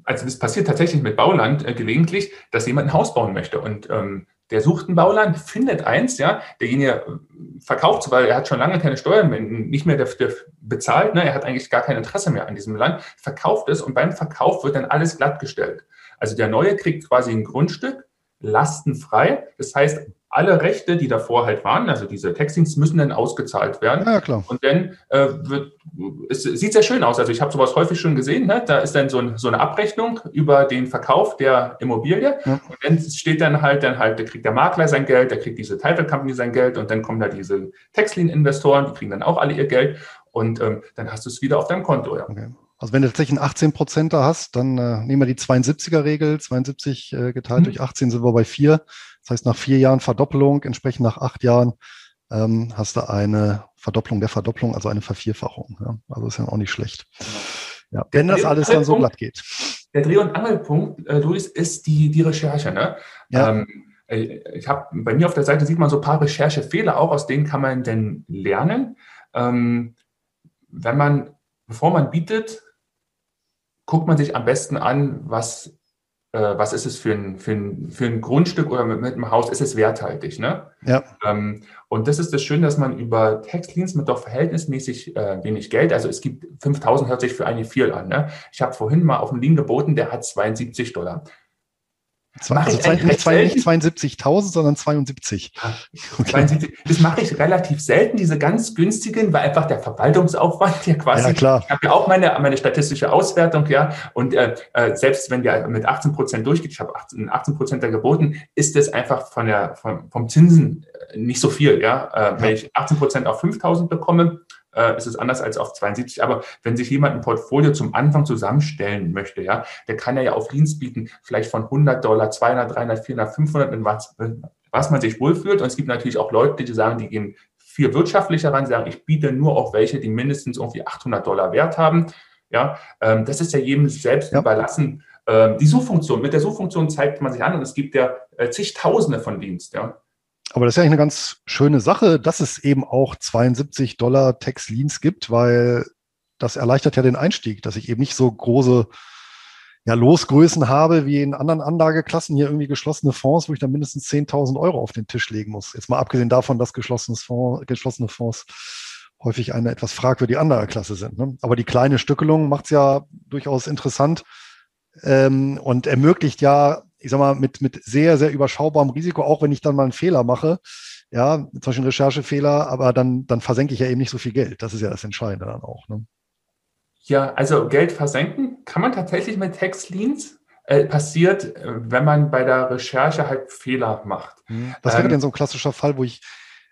also das passiert tatsächlich mit Bauland äh, gelegentlich, dass jemand ein Haus bauen möchte und ähm, der sucht ein Bauland, findet eins, ja, derjenige äh, verkauft, weil er hat schon lange keine Steuern mehr, nicht mehr bezahlt, ne, er hat eigentlich gar kein Interesse mehr an diesem Land, verkauft es und beim Verkauf wird dann alles glattgestellt. Also der Neue kriegt quasi ein Grundstück, lastenfrei, das heißt, alle Rechte, die davor halt waren, also diese Textings, müssen dann ausgezahlt werden. Ja, klar. Und dann äh, wird, es sieht sehr schön aus. Also ich habe sowas häufig schon gesehen. Ne? Da ist dann so, ein, so, eine Abrechnung über den Verkauf der Immobilie. Ja. Und dann steht dann halt, dann halt, da kriegt der Makler sein Geld, da kriegt diese Title Company sein Geld und dann kommen da diese Textlin-Investoren, die kriegen dann auch alle ihr Geld und ähm, dann hast du es wieder auf deinem Konto. Ja. Okay. Also wenn du tatsächlich einen 18 da hast, dann äh, nehmen wir die 72er-Regel, 72 äh, geteilt mhm. durch 18 sind wir bei 4. Das heißt, nach vier Jahren Verdoppelung, entsprechend nach acht Jahren, ähm, hast du eine Verdopplung der Verdopplung, also eine Vervierfachung. Ja? Also ist ja auch nicht schlecht. Ja, wenn das alles dann so glatt geht. Der Dreh- und Angelpunkt, äh, Luis, ist die, die Recherche. Ne? Ja. Ähm, äh, ich habe bei mir auf der Seite sieht man so ein paar Recherchefehler auch, aus denen kann man denn lernen. Ähm, wenn man, bevor man bietet, guckt man sich am besten an, was was ist es für ein, für ein, für ein Grundstück oder mit, mit einem Haus, ist es werthaltig. Ne? Ja. Ähm, und das ist das Schöne, dass man über Textleans mit doch verhältnismäßig äh, wenig Geld, also es gibt 5000 hört sich für eine viel an. Ne? Ich habe vorhin mal auf einen Lean geboten, der hat 72 Dollar. Zwei, also zwei, nicht, zwei, nicht 72.000, sondern 72. Okay. 72. Das mache ich relativ selten, diese ganz günstigen, weil einfach der Verwaltungsaufwand ja quasi. Ja, klar. Ich habe ja auch meine, meine statistische Auswertung, ja. Und äh, äh selbst wenn der mit 18 Prozent durchgeht, ich habe 18, 18 Prozent da geboten, ist das einfach von der, vom, vom Zinsen äh, nicht so viel, ja. Äh, ja. Wenn ich 18 Prozent auf 5.000 bekomme, äh, ist es anders als auf 72. Aber wenn sich jemand ein Portfolio zum Anfang zusammenstellen möchte, ja, der kann ja auf Leans bieten, vielleicht von 100 Dollar, 200, 300, 400, 500, in was, was man sich wohlfühlt. Und es gibt natürlich auch Leute, die sagen, die gehen viel wirtschaftlicher ran, sagen, ich biete nur auf welche, die mindestens irgendwie 800 Dollar Wert haben. Ja, ähm, das ist ja jedem selbst ja. überlassen. Ähm, die Suchfunktion, mit der Suchfunktion zeigt man sich an und es gibt ja äh, zigtausende von Dienst. Ja. Aber das ist ja eigentlich eine ganz schöne Sache, dass es eben auch 72 Dollar Tax Leans gibt, weil das erleichtert ja den Einstieg, dass ich eben nicht so große ja, Losgrößen habe wie in anderen Anlageklassen, hier irgendwie geschlossene Fonds, wo ich dann mindestens 10.000 Euro auf den Tisch legen muss. Jetzt mal abgesehen davon, dass geschlossene Fonds, geschlossene Fonds häufig eine etwas fragwürdige Anlageklasse sind. Ne? Aber die kleine Stückelung macht es ja durchaus interessant ähm, und ermöglicht ja, ich sag mal, mit, mit sehr, sehr überschaubarem Risiko, auch wenn ich dann mal einen Fehler mache, ja, zum Beispiel einen Recherchefehler, aber dann, dann versenke ich ja eben nicht so viel Geld. Das ist ja das Entscheidende dann auch. Ne? Ja, also Geld versenken kann man tatsächlich mit Textleans. Äh, passiert, äh, wenn man bei der Recherche halt Fehler macht. Mhm. Was wäre ähm, denn so ein klassischer Fall, wo ich,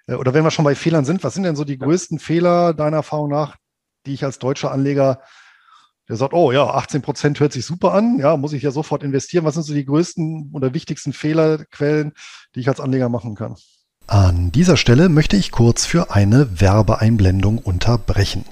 äh, oder wenn wir schon bei Fehlern sind, was sind denn so die ja. größten Fehler deiner Erfahrung nach, die ich als deutscher Anleger, der sagt, oh ja, 18 Prozent hört sich super an, ja, muss ich ja sofort investieren. Was sind so die größten oder wichtigsten Fehlerquellen, die ich als Anleger machen kann? An dieser Stelle möchte ich kurz für eine Werbeeinblendung unterbrechen.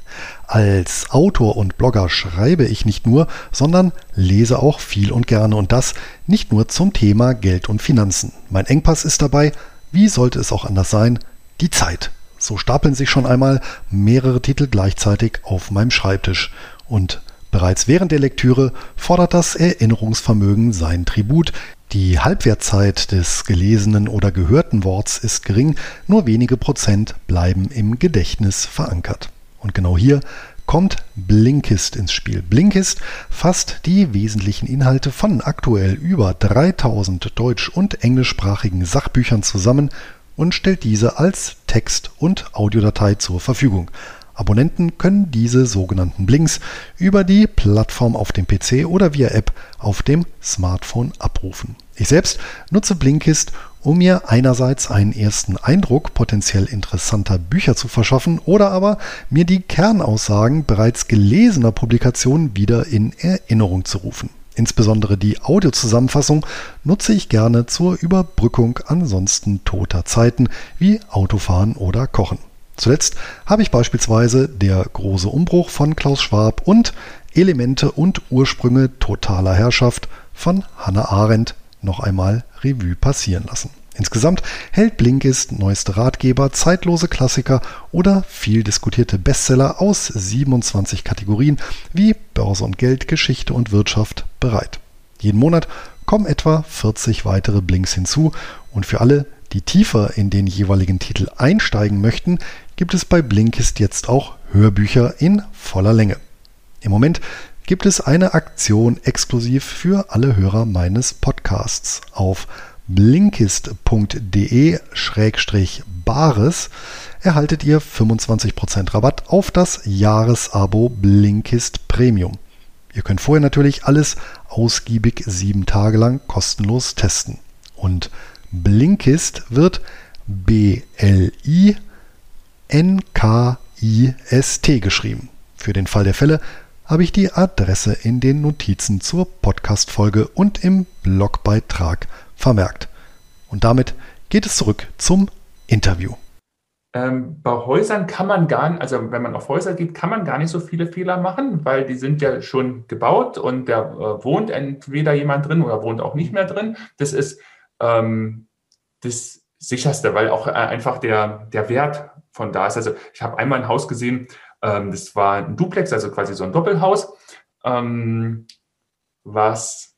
Als Autor und Blogger schreibe ich nicht nur, sondern lese auch viel und gerne und das nicht nur zum Thema Geld und Finanzen. Mein Engpass ist dabei, wie sollte es auch anders sein, die Zeit. So stapeln sich schon einmal mehrere Titel gleichzeitig auf meinem Schreibtisch und Bereits während der Lektüre fordert das Erinnerungsvermögen sein Tribut, die Halbwertzeit des gelesenen oder gehörten Worts ist gering, nur wenige Prozent bleiben im Gedächtnis verankert. Und genau hier kommt Blinkist ins Spiel. Blinkist fasst die wesentlichen Inhalte von aktuell über 3000 deutsch- und englischsprachigen Sachbüchern zusammen und stellt diese als Text- und Audiodatei zur Verfügung. Abonnenten können diese sogenannten Blinks über die Plattform auf dem PC oder via App auf dem Smartphone abrufen. Ich selbst nutze Blinkist, um mir einerseits einen ersten Eindruck potenziell interessanter Bücher zu verschaffen oder aber mir die Kernaussagen bereits gelesener Publikationen wieder in Erinnerung zu rufen. Insbesondere die Audiozusammenfassung nutze ich gerne zur Überbrückung ansonsten toter Zeiten wie Autofahren oder Kochen. Zuletzt habe ich beispielsweise Der große Umbruch von Klaus Schwab und Elemente und Ursprünge totaler Herrschaft von Hannah Arendt noch einmal Revue passieren lassen. Insgesamt hält Blinkist neueste Ratgeber, zeitlose Klassiker oder viel diskutierte Bestseller aus 27 Kategorien wie Börse und Geld, Geschichte und Wirtschaft bereit. Jeden Monat kommen etwa 40 weitere Blinks hinzu und für alle, die tiefer in den jeweiligen Titel einsteigen möchten, gibt es bei Blinkist jetzt auch Hörbücher in voller Länge. Im Moment gibt es eine Aktion exklusiv für alle Hörer meines Podcasts. Auf blinkist.de-bares erhaltet ihr 25% Rabatt auf das Jahresabo Blinkist Premium. Ihr könnt vorher natürlich alles ausgiebig sieben Tage lang kostenlos testen. Und Blinkist wird BLI N-K-I-S-T geschrieben. Für den Fall der Fälle habe ich die Adresse in den Notizen zur Podcast-Folge und im Blogbeitrag vermerkt. Und damit geht es zurück zum Interview. Ähm, bei Häusern kann man gar nicht, also wenn man auf Häuser geht, kann man gar nicht so viele Fehler machen, weil die sind ja schon gebaut und da äh, wohnt entweder jemand drin oder wohnt auch nicht mehr drin. Das ist ähm, das sicherste, weil auch äh, einfach der, der Wert von da ist. Also ich habe einmal ein Haus gesehen, ähm, das war ein Duplex, also quasi so ein Doppelhaus, ähm, was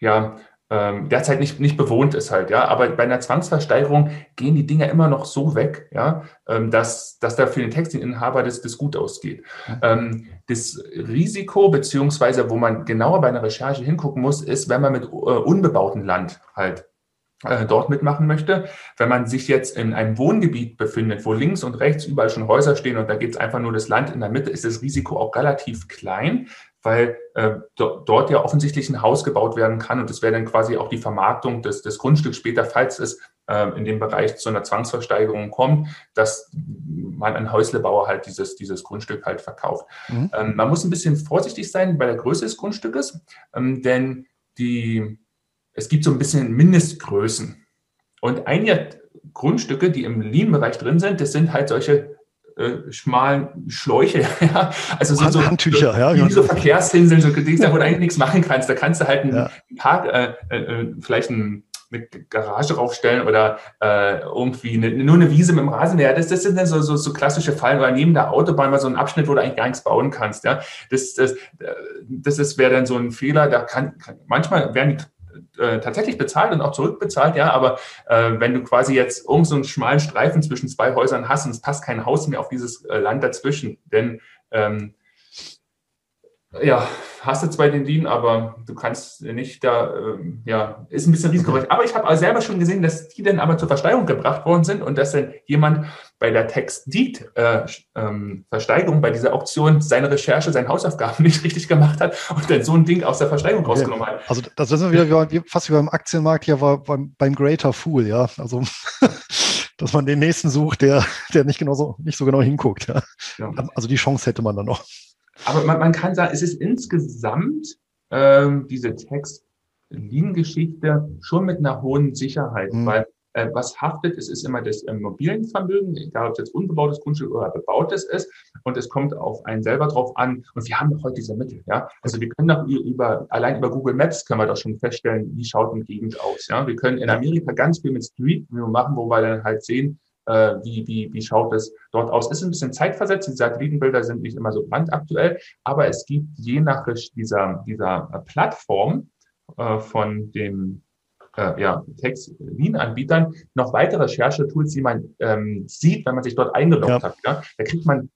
ja ähm, derzeit nicht, nicht bewohnt ist halt, ja. Aber bei einer Zwangsversteigerung gehen die Dinger immer noch so weg, ja, ähm, dass, dass da für den Textilinhaber das, das gut ausgeht. Ähm, das Risiko, beziehungsweise wo man genauer bei einer Recherche hingucken muss, ist, wenn man mit äh, unbebautem Land halt äh, dort mitmachen möchte. Wenn man sich jetzt in einem Wohngebiet befindet, wo links und rechts überall schon Häuser stehen und da gibt es einfach nur das Land in der Mitte, ist das Risiko auch relativ klein, weil äh, do, dort ja offensichtlich ein Haus gebaut werden kann und das wäre dann quasi auch die Vermarktung des, des Grundstücks später, falls es äh, in dem Bereich zu einer Zwangsversteigerung kommt, dass man ein Häuslebauer halt dieses, dieses Grundstück halt verkauft. Mhm. Ähm, man muss ein bisschen vorsichtig sein bei der Größe des Grundstückes, ähm, denn die es gibt so ein bisschen Mindestgrößen. Und einige Grundstücke, die im Lean-Bereich drin sind, das sind halt solche äh, schmalen Schläuche, [laughs] ja. Also so, so Handtücher, ja. Wie so Verkehrshinseln, so Dings, wo du eigentlich nichts machen kannst. Da kannst du halt einen ja. Park, äh, äh, vielleicht ein eine Garage draufstellen oder äh, irgendwie eine, nur eine Wiese mit dem Rasenmäher. Das, das sind dann so, so, so klassische Fallen oder neben der Autobahn mal so ein Abschnitt, wo du eigentlich gar nichts bauen kannst. Ja? Das, das, das ist, wäre dann so ein Fehler. Da kann, kann manchmal werden die äh, tatsächlich bezahlt und auch zurückbezahlt, ja, aber äh, wenn du quasi jetzt irgend so einen schmalen Streifen zwischen zwei Häusern hast und es passt kein Haus mehr auf dieses äh, Land dazwischen, denn ähm, ja, hast du zwar den DIN, aber du kannst nicht da, ähm, ja, ist ein bisschen risikoreich. Aber ich habe selber schon gesehen, dass die dann aber zur Versteigerung gebracht worden sind und dass dann jemand bei der Text-Deed-Versteigerung, äh, ähm, bei dieser Auktion, seine Recherche, seine Hausaufgaben [laughs] nicht richtig gemacht hat und dann so ein Ding aus der Versteigerung okay. rausgenommen hat. Also das sind wir wieder fast wie beim Aktienmarkt hier war beim, beim Greater Fool, ja. Also [laughs] dass man den nächsten sucht, der, der nicht genau so, nicht so genau hinguckt. Ja. ja. Also die Chance hätte man dann noch. Aber man, man kann sagen, es ist insgesamt ähm, diese Text-Lean-Geschichte schon mit einer hohen Sicherheit, mhm. weil äh, was haftet, es ist immer das Immobilienvermögen, egal ob es jetzt unbebautes Grundstück oder bebautes ist, und es kommt auf einen selber drauf an. Und wir haben doch heute diese Mittel, ja. Also wir können doch über, allein über Google Maps können wir doch schon feststellen, wie schaut eine Gegend aus, ja. Wir können in Amerika ganz viel mit Street View machen, wo wir dann halt sehen, äh, wie, wie, wie schaut es dort aus. Ist ein bisschen zeitversetzt, die Satellitenbilder sind nicht immer so brandaktuell, aber es gibt je nach dieser, dieser Plattform äh, von dem äh, ja, Text-Lean-Anbietern noch weitere Recherchetools, die man ähm, sieht, wenn man sich dort eingeloggt ja. hat. Ja? Da kriegt man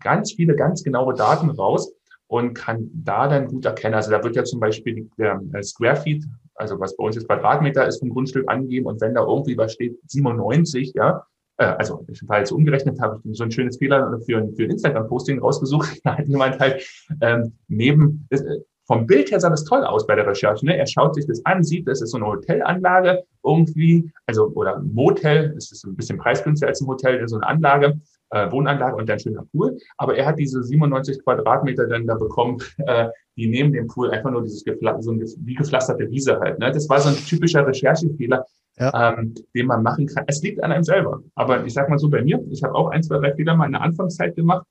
ganz viele, ganz genaue Daten raus und kann da dann gut erkennen. Also da wird ja zum Beispiel der äh, Square Feet, also was bei uns jetzt Quadratmeter ist vom Grundstück angeben und wenn da irgendwie was steht, 97, ja, äh, also ich war jetzt umgerechnet, habe ich so ein schönes Fehler für, für ein Instagram-Posting rausgesucht. [laughs] Da hat jemand halt ähm, neben, äh, vom Bild her sah das toll aus bei der Recherche. Ne? Er schaut sich das an, sieht, das ist so eine Hotelanlage irgendwie, also oder ein Motel, das ist ein bisschen preisgünstiger als ein Hotel, so eine Anlage, äh, Wohnanlage und ein schöner Pool. Aber er hat diese 97 Quadratmeter dann da bekommen, [laughs] äh, die neben dem Pool einfach nur dieses so ein, wie gepflasterte Wiese halt. Ne? Das war so ein typischer Recherchefehler, ja. ähm, den man machen kann. Es liegt an einem selber. Aber ich sag mal so bei mir, ich habe auch ein, zwei, drei Fehler mal in der Anfangszeit gemacht.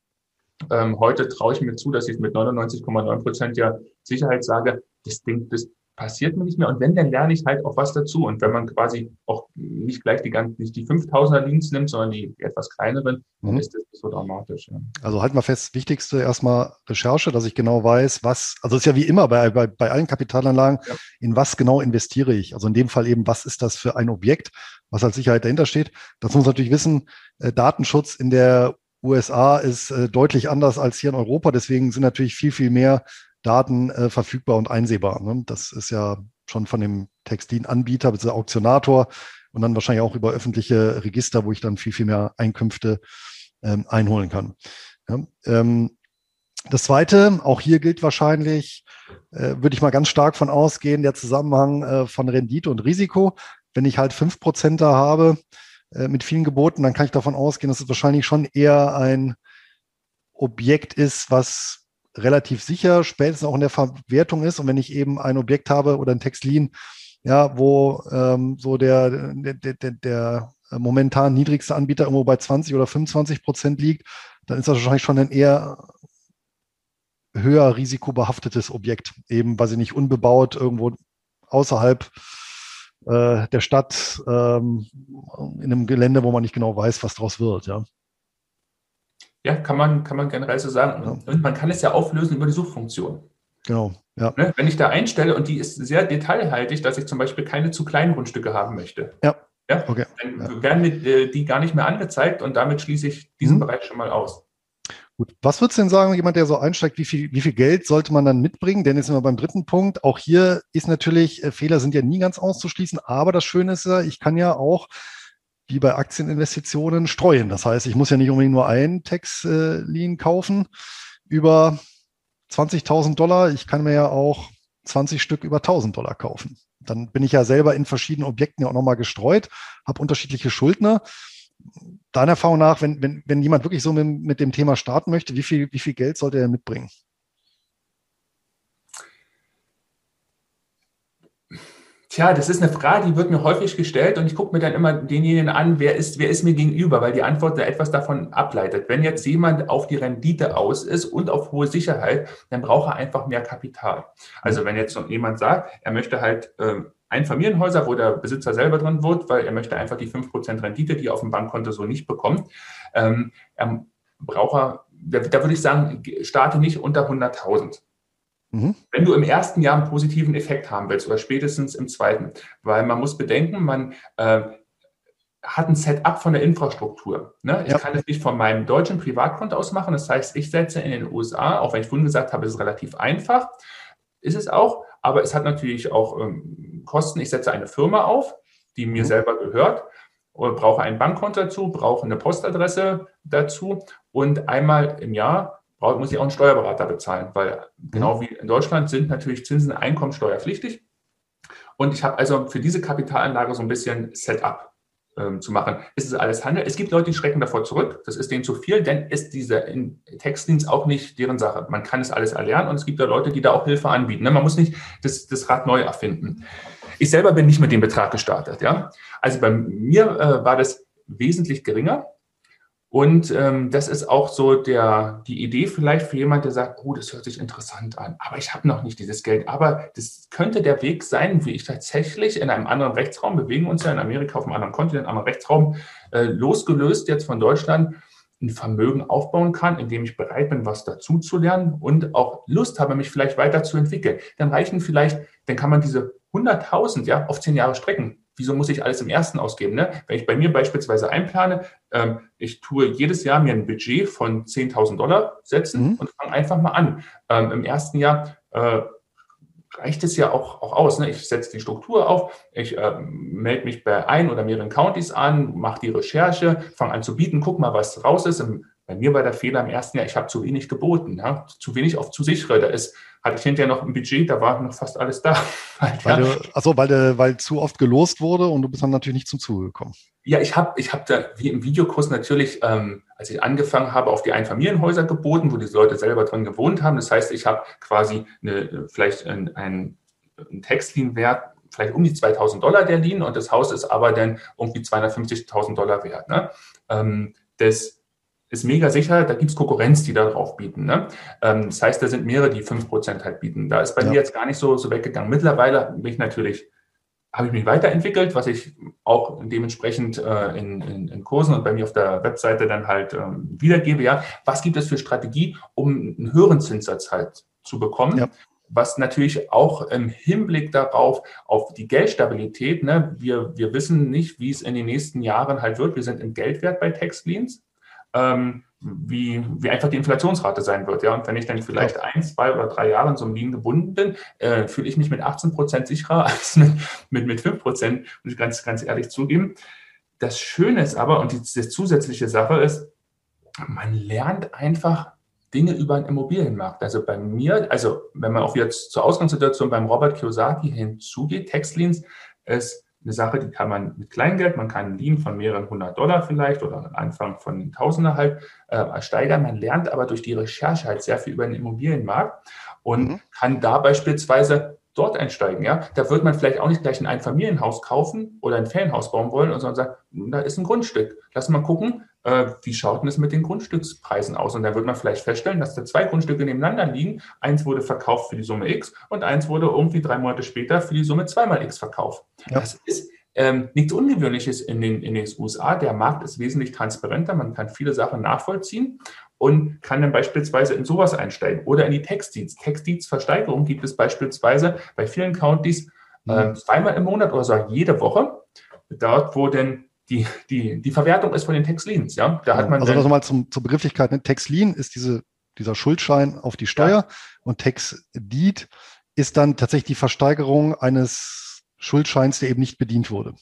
Ähm, heute traue ich mir zu, dass ich mit 99,9 Prozent ja Sicherheit sage, das Ding, das passiert mir nicht mehr. Und wenn, dann lerne ich halt auch was dazu. Und wenn man quasi auch nicht gleich die ganzen, nicht die 5000er Links nimmt, sondern die etwas kleineren, dann mhm. ist das nicht so dramatisch. Ja. Also halten wir fest, wichtigste erstmal Recherche, dass ich genau weiß, was, also es ist ja wie immer bei, bei, bei allen Kapitalanlagen, ja. in was genau investiere ich? Also in dem Fall eben, was ist das für ein Objekt, was als Sicherheit dahinter steht? Das muss man natürlich wissen, äh, Datenschutz in der USA ist äh, deutlich anders als hier in Europa. Deswegen sind natürlich viel, viel mehr Daten äh, verfügbar und einsehbar. Ne? Das ist ja schon von dem Textilanbieter bzw. Auktionator und dann wahrscheinlich auch über öffentliche Register, wo ich dann viel, viel mehr Einkünfte ähm, einholen kann. Ja, ähm, das Zweite, auch hier gilt wahrscheinlich, äh, würde ich mal ganz stark von ausgehen, der Zusammenhang äh, von Rendite und Risiko. Wenn ich halt fünf Prozent da habe äh, mit vielen Geboten, dann kann ich davon ausgehen, dass es wahrscheinlich schon eher ein Objekt ist, was relativ sicher, spätestens auch in der Verwertung ist. Und wenn ich eben ein Objekt habe oder ein Textlin, ja, wo ähm, so der, der, der, der momentan niedrigste Anbieter irgendwo bei 20 oder 25 Prozent liegt, dann ist das wahrscheinlich schon ein eher höher risikobehaftetes Objekt, eben weil sie nicht unbebaut irgendwo außerhalb äh, der Stadt ähm, in einem Gelände, wo man nicht genau weiß, was draus wird. Ja. Ja, kann man, kann man generell so sagen. Ja. Und man kann es ja auflösen über die Suchfunktion. Genau. Ja. Ne? Wenn ich da einstelle und die ist sehr detailhaltig, dass ich zum Beispiel keine zu kleinen Grundstücke haben möchte. Ja. Ja? Okay. Dann werden die, äh, die gar nicht mehr angezeigt und damit schließe ich diesen mhm. Bereich schon mal aus. Gut. Was würdest du denn sagen, jemand, der so einsteigt, wie viel, wie viel Geld sollte man dann mitbringen? Denn jetzt sind wir beim dritten Punkt. Auch hier ist natürlich, äh, Fehler sind ja nie ganz auszuschließen, aber das Schöne ist ja, ich kann ja auch wie bei Aktieninvestitionen streuen. Das heißt, ich muss ja nicht unbedingt nur ein Tax-Lean kaufen über 20.000 Dollar. Ich kann mir ja auch 20 Stück über 1.000 Dollar kaufen. Dann bin ich ja selber in verschiedenen Objekten ja auch nochmal gestreut, habe unterschiedliche Schuldner. Deiner Erfahrung nach, wenn, wenn, wenn jemand wirklich so mit, mit dem Thema starten möchte, wie viel, wie viel Geld sollte er mitbringen? Tja, das ist eine Frage, die wird mir häufig gestellt und ich gucke mir dann immer denjenigen an, wer ist, wer ist mir gegenüber, weil die Antwort da etwas davon ableitet. Wenn jetzt jemand auf die Rendite aus ist und auf hohe Sicherheit, dann braucht er einfach mehr Kapital. Also wenn jetzt jemand sagt, er möchte halt äh, Einfamilienhäuser, wo der Besitzer selber drin wohnt, weil er möchte einfach die 5% Rendite, die er auf dem Bankkonto so nicht bekommt, ähm, er braucht er, da, da würde ich sagen, starte nicht unter 100.000. Mhm. Wenn du im ersten Jahr einen positiven Effekt haben willst oder spätestens im zweiten, weil man muss bedenken, man äh, hat ein Setup von der Infrastruktur. Ne? Ich ja. kann es nicht von meinem deutschen Privatkonto aus machen. Das heißt, ich setze in den USA, auch wenn ich vorhin gesagt habe, es ist relativ einfach, ist es auch, aber es hat natürlich auch ähm, Kosten. Ich setze eine Firma auf, die mir mhm. selber gehört, brauche ein Bankkonto dazu, brauche eine Postadresse dazu und einmal im Jahr muss ich auch einen Steuerberater bezahlen, weil genau mhm. wie in Deutschland sind natürlich Zinsen einkommensteuerpflichtig. Und ich habe also für diese Kapitalanlage so ein bisschen Setup ähm, zu machen. Ist es alles Handel? Es gibt Leute, die schrecken davor zurück. Das ist denen zu viel, denn ist dieser Textdienst auch nicht deren Sache. Man kann es alles erlernen und es gibt da Leute, die da auch Hilfe anbieten. Ne? Man muss nicht das, das Rad neu erfinden. Ich selber bin nicht mit dem Betrag gestartet. Ja? Also bei mir äh, war das wesentlich geringer. Und ähm, das ist auch so der, die Idee vielleicht für jemand, der sagt, oh, das hört sich interessant an, aber ich habe noch nicht dieses Geld. Aber das könnte der Weg sein, wie ich tatsächlich in einem anderen Rechtsraum, bewegen uns ja in Amerika auf einem anderen Kontinent, einem anderen Rechtsraum, äh, losgelöst jetzt von Deutschland, ein Vermögen aufbauen kann, indem ich bereit bin, was dazu zu lernen und auch Lust habe, mich vielleicht weiterzuentwickeln. Dann reichen vielleicht, dann kann man diese 100.000 ja auf zehn Jahre strecken wieso muss ich alles im ersten ausgeben? Ne? Wenn ich bei mir beispielsweise einplane, ähm, ich tue jedes Jahr mir ein Budget von 10.000 Dollar setzen mhm. und fange einfach mal an. Ähm, Im ersten Jahr äh, reicht es ja auch, auch aus. Ne? Ich setze die Struktur auf, ich äh, melde mich bei ein oder mehreren Counties an, mache die Recherche, fange an zu bieten, guck mal, was raus ist. Im, bei mir war der Fehler im ersten Jahr, ich habe zu wenig geboten, ja? zu wenig auf zu sichere. Da ist hatte ich hinterher noch ein Budget, da war noch fast alles da. [laughs] Weil, du, achso, weil, de, weil zu oft gelost wurde und du bist dann natürlich nicht zum Zuge gekommen. Ja, ich habe ich hab da wie im Videokurs natürlich, ähm, als ich angefangen habe, auf die Einfamilienhäuser geboten, wo die Leute selber drin gewohnt haben. Das heißt, ich habe quasi eine, vielleicht einen, einen Textlinienwert vielleicht um die 2000 Dollar der Lin und das Haus ist aber dann irgendwie 250.000 Dollar wert. Ne? Ähm, das ist mega sicher, da gibt es Konkurrenz, die darauf bieten. Ne? Ähm, das heißt, da sind mehrere, die 5% halt bieten. Da ist bei ja. mir jetzt gar nicht so, so weggegangen. Mittlerweile bin ich natürlich, habe ich mich weiterentwickelt, was ich auch dementsprechend äh, in, in, in, Kursen und bei mir auf der Webseite dann halt ähm, wiedergebe. Ja, was gibt es für Strategie, um einen höheren Zinssatz halt zu bekommen? Ja was natürlich auch im Hinblick darauf, auf die Geldstabilität, ne, wir, wir wissen nicht, wie es in den nächsten Jahren halt wird. Wir sind im Geldwert bei Textleans ähm, wie, wie einfach die Inflationsrate sein wird. Ja? Und wenn ich dann vielleicht ja. ein, zwei oder drei Jahre in so einem Lean gebunden bin, äh, fühle ich mich mit 18 Prozent sicherer [laughs] als mit, mit, mit 5 Prozent, muss ich ganz, ganz ehrlich zugeben. Das Schöne ist aber, und die, die zusätzliche Sache ist, man lernt einfach Dinge über den Immobilienmarkt. Also bei mir, also wenn man auch jetzt zur Ausgangssituation beim Robert Kiyosaki hinzugeht, Textleans ist eine Sache, die kann man mit Kleingeld, man kann einen Lean von mehreren hundert Dollar vielleicht oder Anfang von Tausender halt äh, steigern. Man lernt aber durch die Recherche halt sehr viel über den Immobilienmarkt und mhm. kann da beispielsweise dort einsteigen. Ja, da wird man vielleicht auch nicht gleich ein Einfamilienhaus kaufen oder ein Ferienhaus bauen wollen, sondern sagen, da ist ein Grundstück. Lass mal gucken, äh, wie schaut denn es mit den Grundstückspreisen aus? Und dann wird man vielleicht feststellen, dass da zwei Grundstücke nebeneinander liegen. Eins wurde verkauft für die Summe X und eins wurde irgendwie drei Monate später für die Summe zweimal X verkauft. Ja. Das ist ähm, nichts Ungewöhnliches in den, in den USA. Der Markt ist wesentlich transparenter. Man kann viele Sachen nachvollziehen und kann dann beispielsweise in sowas einsteigen oder in die Textdeeds. Textdeeds-Versteigerung gibt es beispielsweise bei vielen Counties äh, zweimal im Monat oder sogar jede Woche. Dort, wo denn die, die, die Verwertung ist von den Textlins. Ja? Da hat man also nochmal zum, zur Begrifflichkeit. Ne? Textlin ist diese, dieser Schuldschein auf die Steuer ja. und Textdeed ist dann tatsächlich die Versteigerung eines Schuldscheins, der eben nicht bedient wurde.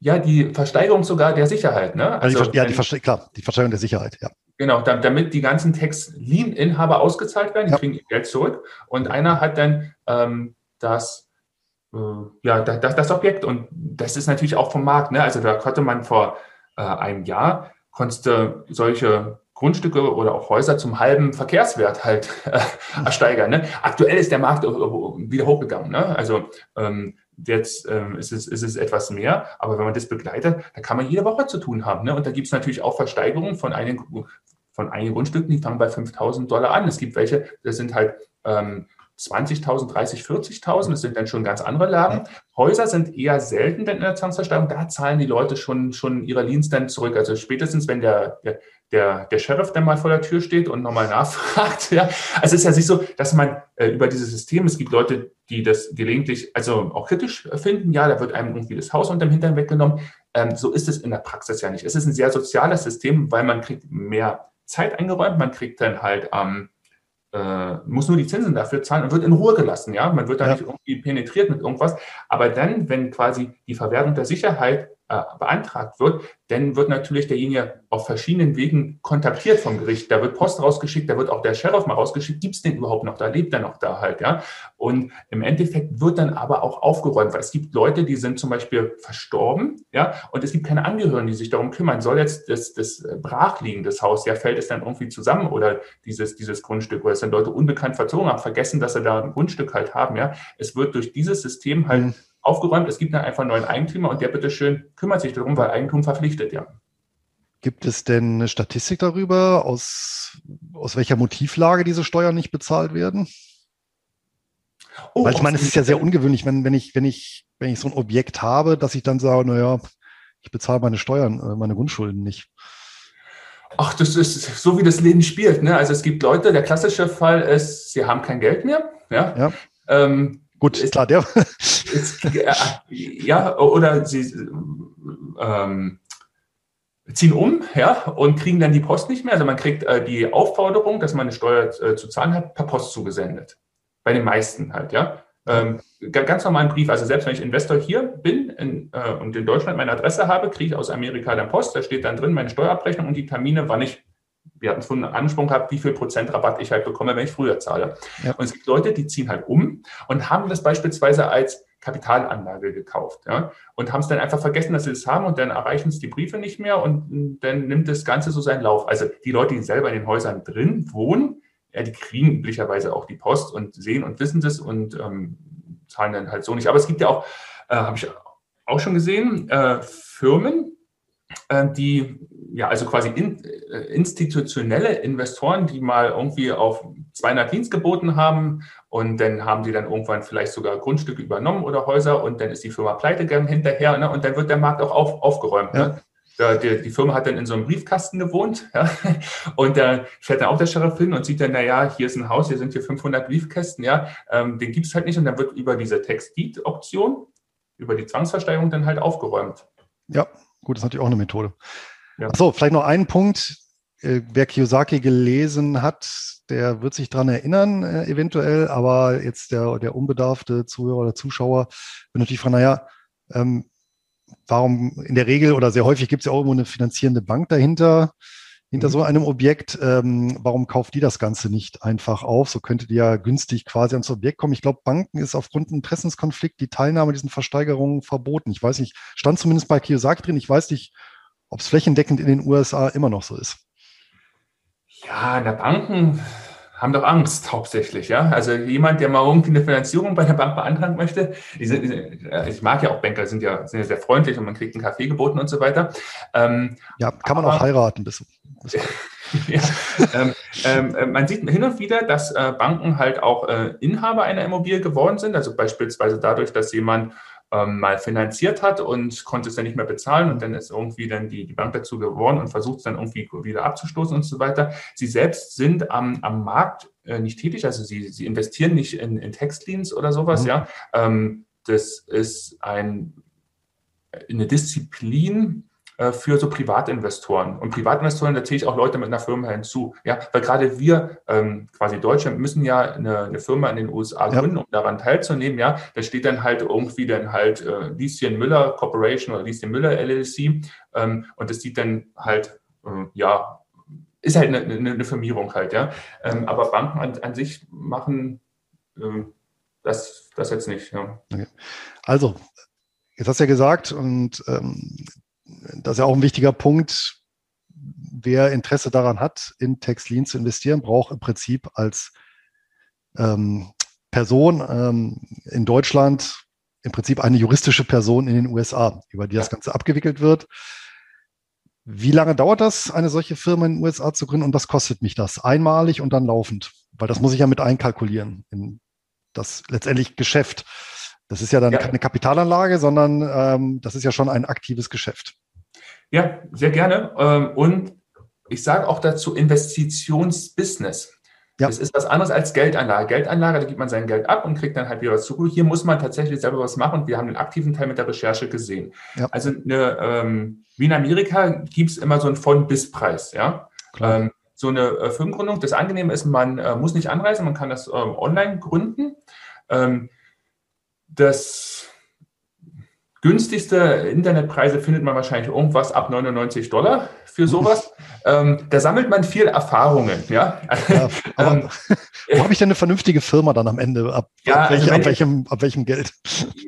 Ja, die Versteigerung sogar der Sicherheit. Ne? Also, also die, ja, die Verste klar, die Versteigerung der Sicherheit, ja. Genau, damit die ganzen Text-Lean-Inhaber ausgezahlt werden, die ja. kriegen ihr Geld zurück. Und einer hat dann ähm, das ja, das, das Objekt. Und das ist natürlich auch vom Markt. Ne? Also da konnte man vor äh, einem Jahr, konnte solche Grundstücke oder auch Häuser zum halben Verkehrswert halt äh, ersteigern. Ne? Aktuell ist der Markt wieder hochgegangen. Ne? Also ähm, jetzt ähm, ist, es, ist es etwas mehr, aber wenn man das begleitet, dann kann man jede Woche zu tun haben. Ne? Und da gibt es natürlich auch Versteigerungen von einigen, von einigen Grundstücken, die fangen bei 5.000 Dollar an. Es gibt welche, das sind halt ähm, 20.000, 30, 40.000, das sind dann schon ganz andere Lagen. Häuser sind eher selten denn in der Zwangsversteigerung, da zahlen die Leute schon, schon ihre Liens dann zurück. Also spätestens, wenn der, der, der, der Sheriff dann mal vor der Tür steht und nochmal nachfragt. [laughs] Ja. Also es ist ja nicht so, dass man äh, über dieses System, es gibt Leute, die das gelegentlich, also auch kritisch finden, ja, da wird einem irgendwie das Haus unterm Hintern weggenommen. Ähm, so ist es in der Praxis ja nicht. Es ist ein sehr soziales System, weil man kriegt mehr Zeit eingeräumt, man kriegt dann halt ähm, äh, muss nur die Zinsen dafür zahlen und wird in Ruhe gelassen. Ja, man wird da ja. nicht irgendwie penetriert mit irgendwas. Aber dann, wenn quasi die Verwertung der Sicherheit äh, beantragt wird, dann wird natürlich derjenige auf verschiedenen Wegen kontaktiert vom Gericht. Da wird Post rausgeschickt, da wird auch der Sheriff mal rausgeschickt. Gibt es den überhaupt noch? Da lebt er noch da halt, ja. Und im Endeffekt wird dann aber auch aufgeräumt, weil es gibt Leute, die sind zum Beispiel verstorben, ja, und es gibt keine Angehörigen, die sich darum kümmern. Soll jetzt das, das brachliegen, das Haus, ja, fällt es dann irgendwie zusammen oder dieses, dieses Grundstück, oder es sind Leute unbekannt verzogen haben, vergessen, dass sie da ein Grundstück halt haben, ja. Es wird durch dieses System halt mhm aufgeräumt. Es gibt dann einfach einen neuen Eigentümer und der bitteschön kümmert sich darum, weil Eigentum verpflichtet, ja. Gibt es denn eine Statistik darüber, aus, aus welcher Motivlage diese Steuern nicht bezahlt werden? Oh, Weil ich meine, es ist ja sehr ungewöhnlich, wenn, wenn, ich, wenn, ich, wenn ich so ein Objekt habe, dass ich dann sage, naja, ich bezahle meine Steuern, äh, meine Grundschulden nicht. Ach, das ist so, wie das Leben spielt. Ne? Also es gibt Leute, der klassische Fall ist, sie haben kein Geld mehr. Ja. ja. Ähm, Gut, ist klar, der. Ist, ja, oder sie ähm, ziehen um, ja, und kriegen dann die Post nicht mehr. Also man kriegt äh, die Aufforderung, dass man eine Steuer äh, zu zahlen hat, per Post zugesendet. Bei den meisten halt, ja. Ähm, ganz normalen Brief. Also selbst wenn ich Investor hier bin in, äh, und in Deutschland meine Adresse habe, kriege ich aus Amerika dann Post. Da steht dann drin meine Steuerabrechnung und die Termine, wann ich wir hatten es vorhin angesprochen gehabt, wie viel Prozent Rabatt ich halt bekomme, wenn ich früher zahle. Ja. Und es gibt Leute, die ziehen halt um und haben das beispielsweise als Kapitalanlage gekauft ja, und haben es dann einfach vergessen, dass sie das haben und dann erreichen es die Briefe nicht mehr und dann nimmt das Ganze so seinen Lauf. Also die Leute, die selber in den Häusern drin wohnen, ja, die kriegen üblicherweise auch die Post und sehen und wissen das und ähm, zahlen dann halt so nicht. Aber es gibt ja auch, äh, habe ich auch schon gesehen, äh, Firmen, die ja, also quasi in, äh, institutionelle Investoren, die mal irgendwie auf 200 Dienst geboten haben und dann haben die dann irgendwann vielleicht sogar Grundstücke übernommen oder Häuser und dann ist die Firma pleite gegangen hinterher ne? und dann wird der Markt auch auf, aufgeräumt. Ne? Ja. Ne? Die, die, Firma hat dann in so einem Briefkasten gewohnt ja? [laughs] und da fährt dann auch der Sheriff hin und sieht dann, naja, hier ist ein Haus, hier sind hier 500 Briefkästen, ja, ähm, den gibt es halt nicht und dann wird über diese Text-Deed-Option, über die Zwangsversteigerung dann halt aufgeräumt. Ja, gut, das ist natürlich auch eine Methode. Ja. So, vielleicht noch einen Punkt. Äh, wer Kiyosaki gelesen hat, der wird sich daran erinnern, äh, eventuell, aber jetzt der, der unbedarfte Zuhörer oder Zuschauer wird natürlich fragen, naja, ähm, warum in der Regel oder sehr häufig gibt es ja auch immer eine finanzierende Bank dahinter, hinter mhm. so einem Objekt. Ähm, warum kauft die das Ganze nicht einfach auf? So könnte die ja günstig quasi ans Objekt kommen. Ich glaube, Banken ist aufgrund Interessenskonflikt die Teilnahme diesen Versteigerungen verboten. Ich weiß nicht, stand zumindest bei Kiyosaki drin. Ich weiß nicht, ob es flächendeckend in den USA immer noch so ist. Ja, der Banken haben doch Angst hauptsächlich, ja. Also jemand, der mal irgendwie eine Finanzierung bei der Bank beantragen möchte, sind, äh, ich mag ja auch Banker, sind ja, sind ja sehr freundlich und man kriegt einen Kaffee geboten und so weiter. Ähm, ja, kann man aber, auch heiraten. Bis, bis [laughs] ja, ähm, ähm, äh, man sieht hin und wieder, dass äh, Banken halt auch äh, Inhaber einer Immobilie geworden sind, also beispielsweise dadurch, dass jemand ähm, mal finanziert hat und konnte es dann nicht mehr bezahlen und dann ist irgendwie dann die, die Bank dazu geworden und versucht es dann irgendwie wieder abzustoßen und so weiter. Sie selbst sind am, am Markt äh, nicht tätig, also sie, sie investieren nicht in, in Textleans oder sowas, mhm. ja. Ähm, das ist ein, eine Disziplin, für so Privatinvestoren. Und Privatinvestoren, da zähle ich auch Leute mit einer Firma hinzu. Ja, weil gerade wir, ähm, quasi Deutschland, müssen ja eine, eine Firma in den USA gründen, ja. um daran teilzunehmen. Ja, da steht dann halt irgendwie dann halt äh, Lieschen Müller Corporation oder Lieschen Müller LLC. Ähm, und das sieht dann halt, äh, ja, ist halt eine, eine, eine Firmierung halt, ja. Ähm, aber Banken an, an sich machen äh, das, das jetzt nicht. Ja. Okay. Also, jetzt hast du ja gesagt, und ähm, das ist ja auch ein wichtiger Punkt. Wer Interesse daran hat, in Textlin zu investieren, braucht im Prinzip als ähm, Person ähm, in Deutschland im Prinzip eine juristische Person in den USA, über die das Ganze abgewickelt wird. Wie lange dauert das, eine solche Firma in den USA zu gründen und was kostet mich das? Einmalig und dann laufend? Weil das muss ich ja mit einkalkulieren in das letztendlich Geschäft. Das ist ja dann ja. keine Kapitalanlage, sondern ähm, das ist ja schon ein aktives Geschäft. Ja, sehr gerne. Ähm, und ich sage auch dazu Investitionsbusiness. Ja. Das ist was anderes als Geldanlage. Geldanlage, da gibt man sein Geld ab und kriegt dann halt wieder was zurück. Hier muss man tatsächlich selber was machen. Wir haben den aktiven Teil mit der Recherche gesehen. Ja. Also eine, ähm, wie in Amerika gibt es immer so einen Von-Bis-Preis. Ja? Ähm, so eine äh, Firmengründung, das Angenehme ist, man äh, muss nicht anreisen, man kann das ähm, online gründen. Ähm, das günstigste Internetpreise findet man wahrscheinlich irgendwas ab 99 Dollar für sowas. ähm, da sammelt man viel Erfahrungen. Ja, ja aber ähm, wo habe ich denn eine vernünftige Firma dann am Ende? Ab, ja, ab, welch, also ab, welchem, ab welchem Geld?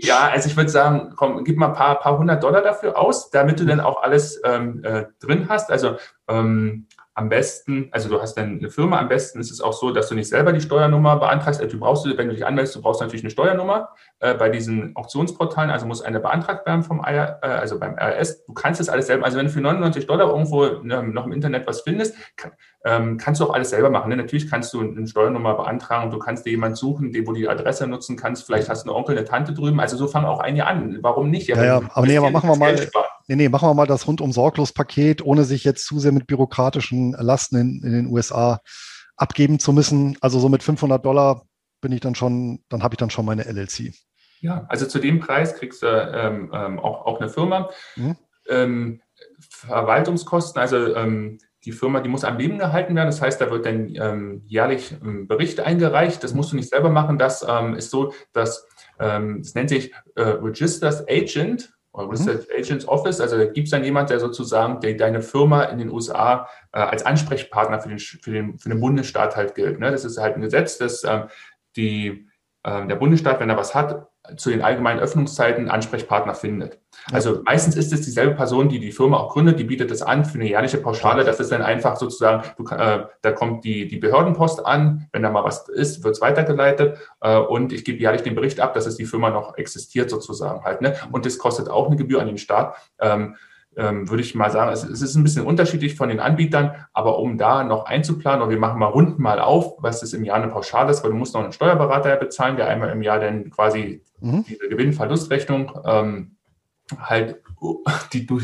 Ja, also ich würde sagen, komm, gib mal ein paar, paar hundert Dollar dafür aus, damit du dann auch alles ähm, äh, drin hast. Also ähm, am besten, also du hast dann eine Firma, am besten ist es auch so, dass du nicht selber die Steuernummer beantragst. Also du brauchst, wenn du dich anmeldest, du brauchst natürlich eine Steuernummer äh, bei diesen Auktionsportalen, also muss eine beantragt werden vom IR, äh, also beim RS. Du kannst das alles selber, also wenn du für 99 Dollar irgendwo ähm, noch im Internet was findest, kann, ähm, kannst du auch alles selber machen. Ne? Natürlich kannst du eine Steuernummer beantragen, du kannst dir jemanden suchen, den, wo du die Adresse nutzen kannst, vielleicht hast du einen Onkel, eine Tante drüben, also so fangen auch einige an. Warum nicht? Ja, ja, aber nee, aber machen wir mal, nee, nee, machen wir mal das rundum sorglos Paket, ohne sich jetzt zu sehr mit bürokratischen Lasten in, in den USA abgeben zu müssen. Also so mit 500 Dollar bin ich dann schon, dann habe ich dann schon meine LLC. Ja, also zu dem Preis kriegst du ähm, ähm, auch, auch eine Firma. Mhm. Ähm, Verwaltungskosten, also ähm, die Firma, die muss am Leben gehalten werden. Das heißt, da wird dann ähm, jährlich ein Bericht eingereicht. Das musst du nicht selber machen. Das ähm, ist so, dass ähm, das nennt sich äh, Registers Agent oder mhm. Mhm. Agents Office. Also da gibt es dann jemand, der sozusagen der, deine Firma in den USA äh, als Ansprechpartner für den, für, den, für den Bundesstaat halt gilt. Ne? Das ist halt ein Gesetz, dass äh, die, äh, der Bundesstaat, wenn er was hat, zu den allgemeinen Öffnungszeiten Ansprechpartner findet. Also meistens ist es dieselbe Person, die die Firma auch gründet, die bietet das an für eine jährliche Pauschale. Das ist dann einfach sozusagen, du, äh, da kommt die, die Behördenpost an, wenn da mal was ist, wird es weitergeleitet äh, und ich gebe jährlich den Bericht ab, dass es die Firma noch existiert sozusagen halt. Ne? Und das kostet auch eine Gebühr an den Staat. Ähm, würde ich mal sagen, es, ist ein bisschen unterschiedlich von den Anbietern, aber um da noch einzuplanen, oder wir machen mal runden mal auf, was ist im Jahr eine Pauschale ist, weil du musst noch einen Steuerberater bezahlen, der einmal im Jahr dann quasi mhm. diese Gewinn-Verlustrechnung ähm, halt, die du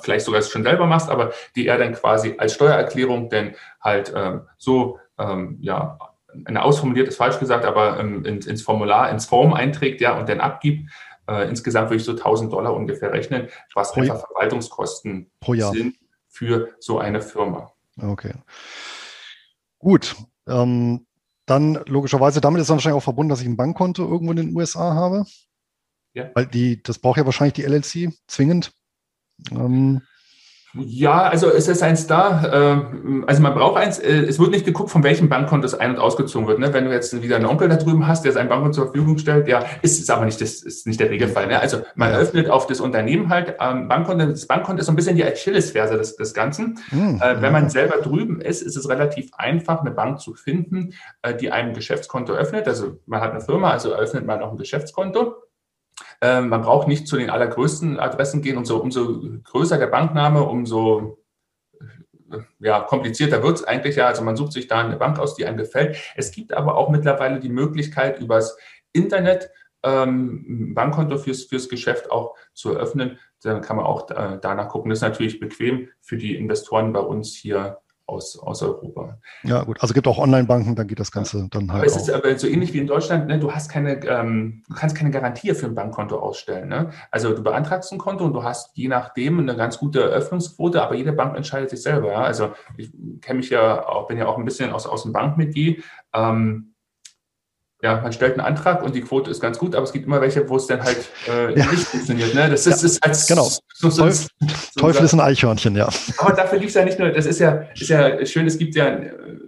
vielleicht sogar schon selber machst, aber die er dann quasi als Steuererklärung dann halt ähm, so, ähm, ja, eine ausformuliert ist falsch gesagt, aber ähm, ins, ins Formular, ins Form einträgt, ja, und dann abgibt. Äh, insgesamt würde ich so 1000 Dollar ungefähr rechnen, was pro einfach Verwaltungskosten sind für so eine Firma. Okay. Gut. Ähm, dann logischerweise, damit ist wahrscheinlich auch verbunden, dass ich ein Bankkonto irgendwo in den USA habe. Ja. Weil die, das braucht ja wahrscheinlich die LLC zwingend. Ähm, ja, also es ist eins da. Ähm, also man braucht eins. Äh, es wird nicht geguckt, von welchem Bankkonto es ein- und ausgezogen wird. Ne? Wenn du jetzt wieder einen Onkel da drüben hast, der sein Bankkonto zur Verfügung stellt, ja, ist es aber nicht, das ist nicht der Regelfall. Ne? Also man ja. öffnet auf das Unternehmen halt ähm, Bankkonto. Das Bankkonto ist so ein bisschen die Achillesferse des, des Ganzen. Mhm. Wenn man selber drüben ist, ist es relativ einfach, eine Bank zu finden, äh, die einem Geschäftskonto öffnet. Also man hat eine Firma, also öffnet man auch ein Geschäftskonto. Ähm, man braucht nicht zu den allergrößten Adressen gehen. Umso, umso größer der Bankname, umso äh, ja, komplizierter wird es eigentlich ja. Also man sucht sich da eine Bank aus, die einem gefällt. Es gibt aber auch mittlerweile die Möglichkeit, übers Internet ähm, Bankkonto fürs, fürs Geschäft auch zu eröffnen. Dann kann man auch äh, danach gucken. Das ist natürlich bequem für die Investoren bei uns hier aus, aus Europa. Ja, gut. Also es gibt auch Online-Banken, dann geht das Ganze dann halt. Aber es auch. ist aber so ähnlich wie in Deutschland, ne? du hast keine, ähm, du kannst keine Garantie für ein Bankkonto ausstellen. Ne? Also du beantragst ein Konto und du hast je nachdem eine ganz gute Eröffnungsquote, aber jede Bank entscheidet sich selber. Ja? Also ich kenne mich ja auch, bin ja auch ein bisschen aus, aus dem Bankmetier. Ähm, ja, man stellt einen Antrag und die Quote ist ganz gut, aber es gibt immer welche, wo es dann halt äh, ja. nicht funktioniert. Ne? Das ist, ja, ist als genau. So, so, Teufel, so Teufel ist ein Eichhörnchen, ja. Aber dafür lief es ja nicht nur, das ist ja, ist ja schön, es gibt ja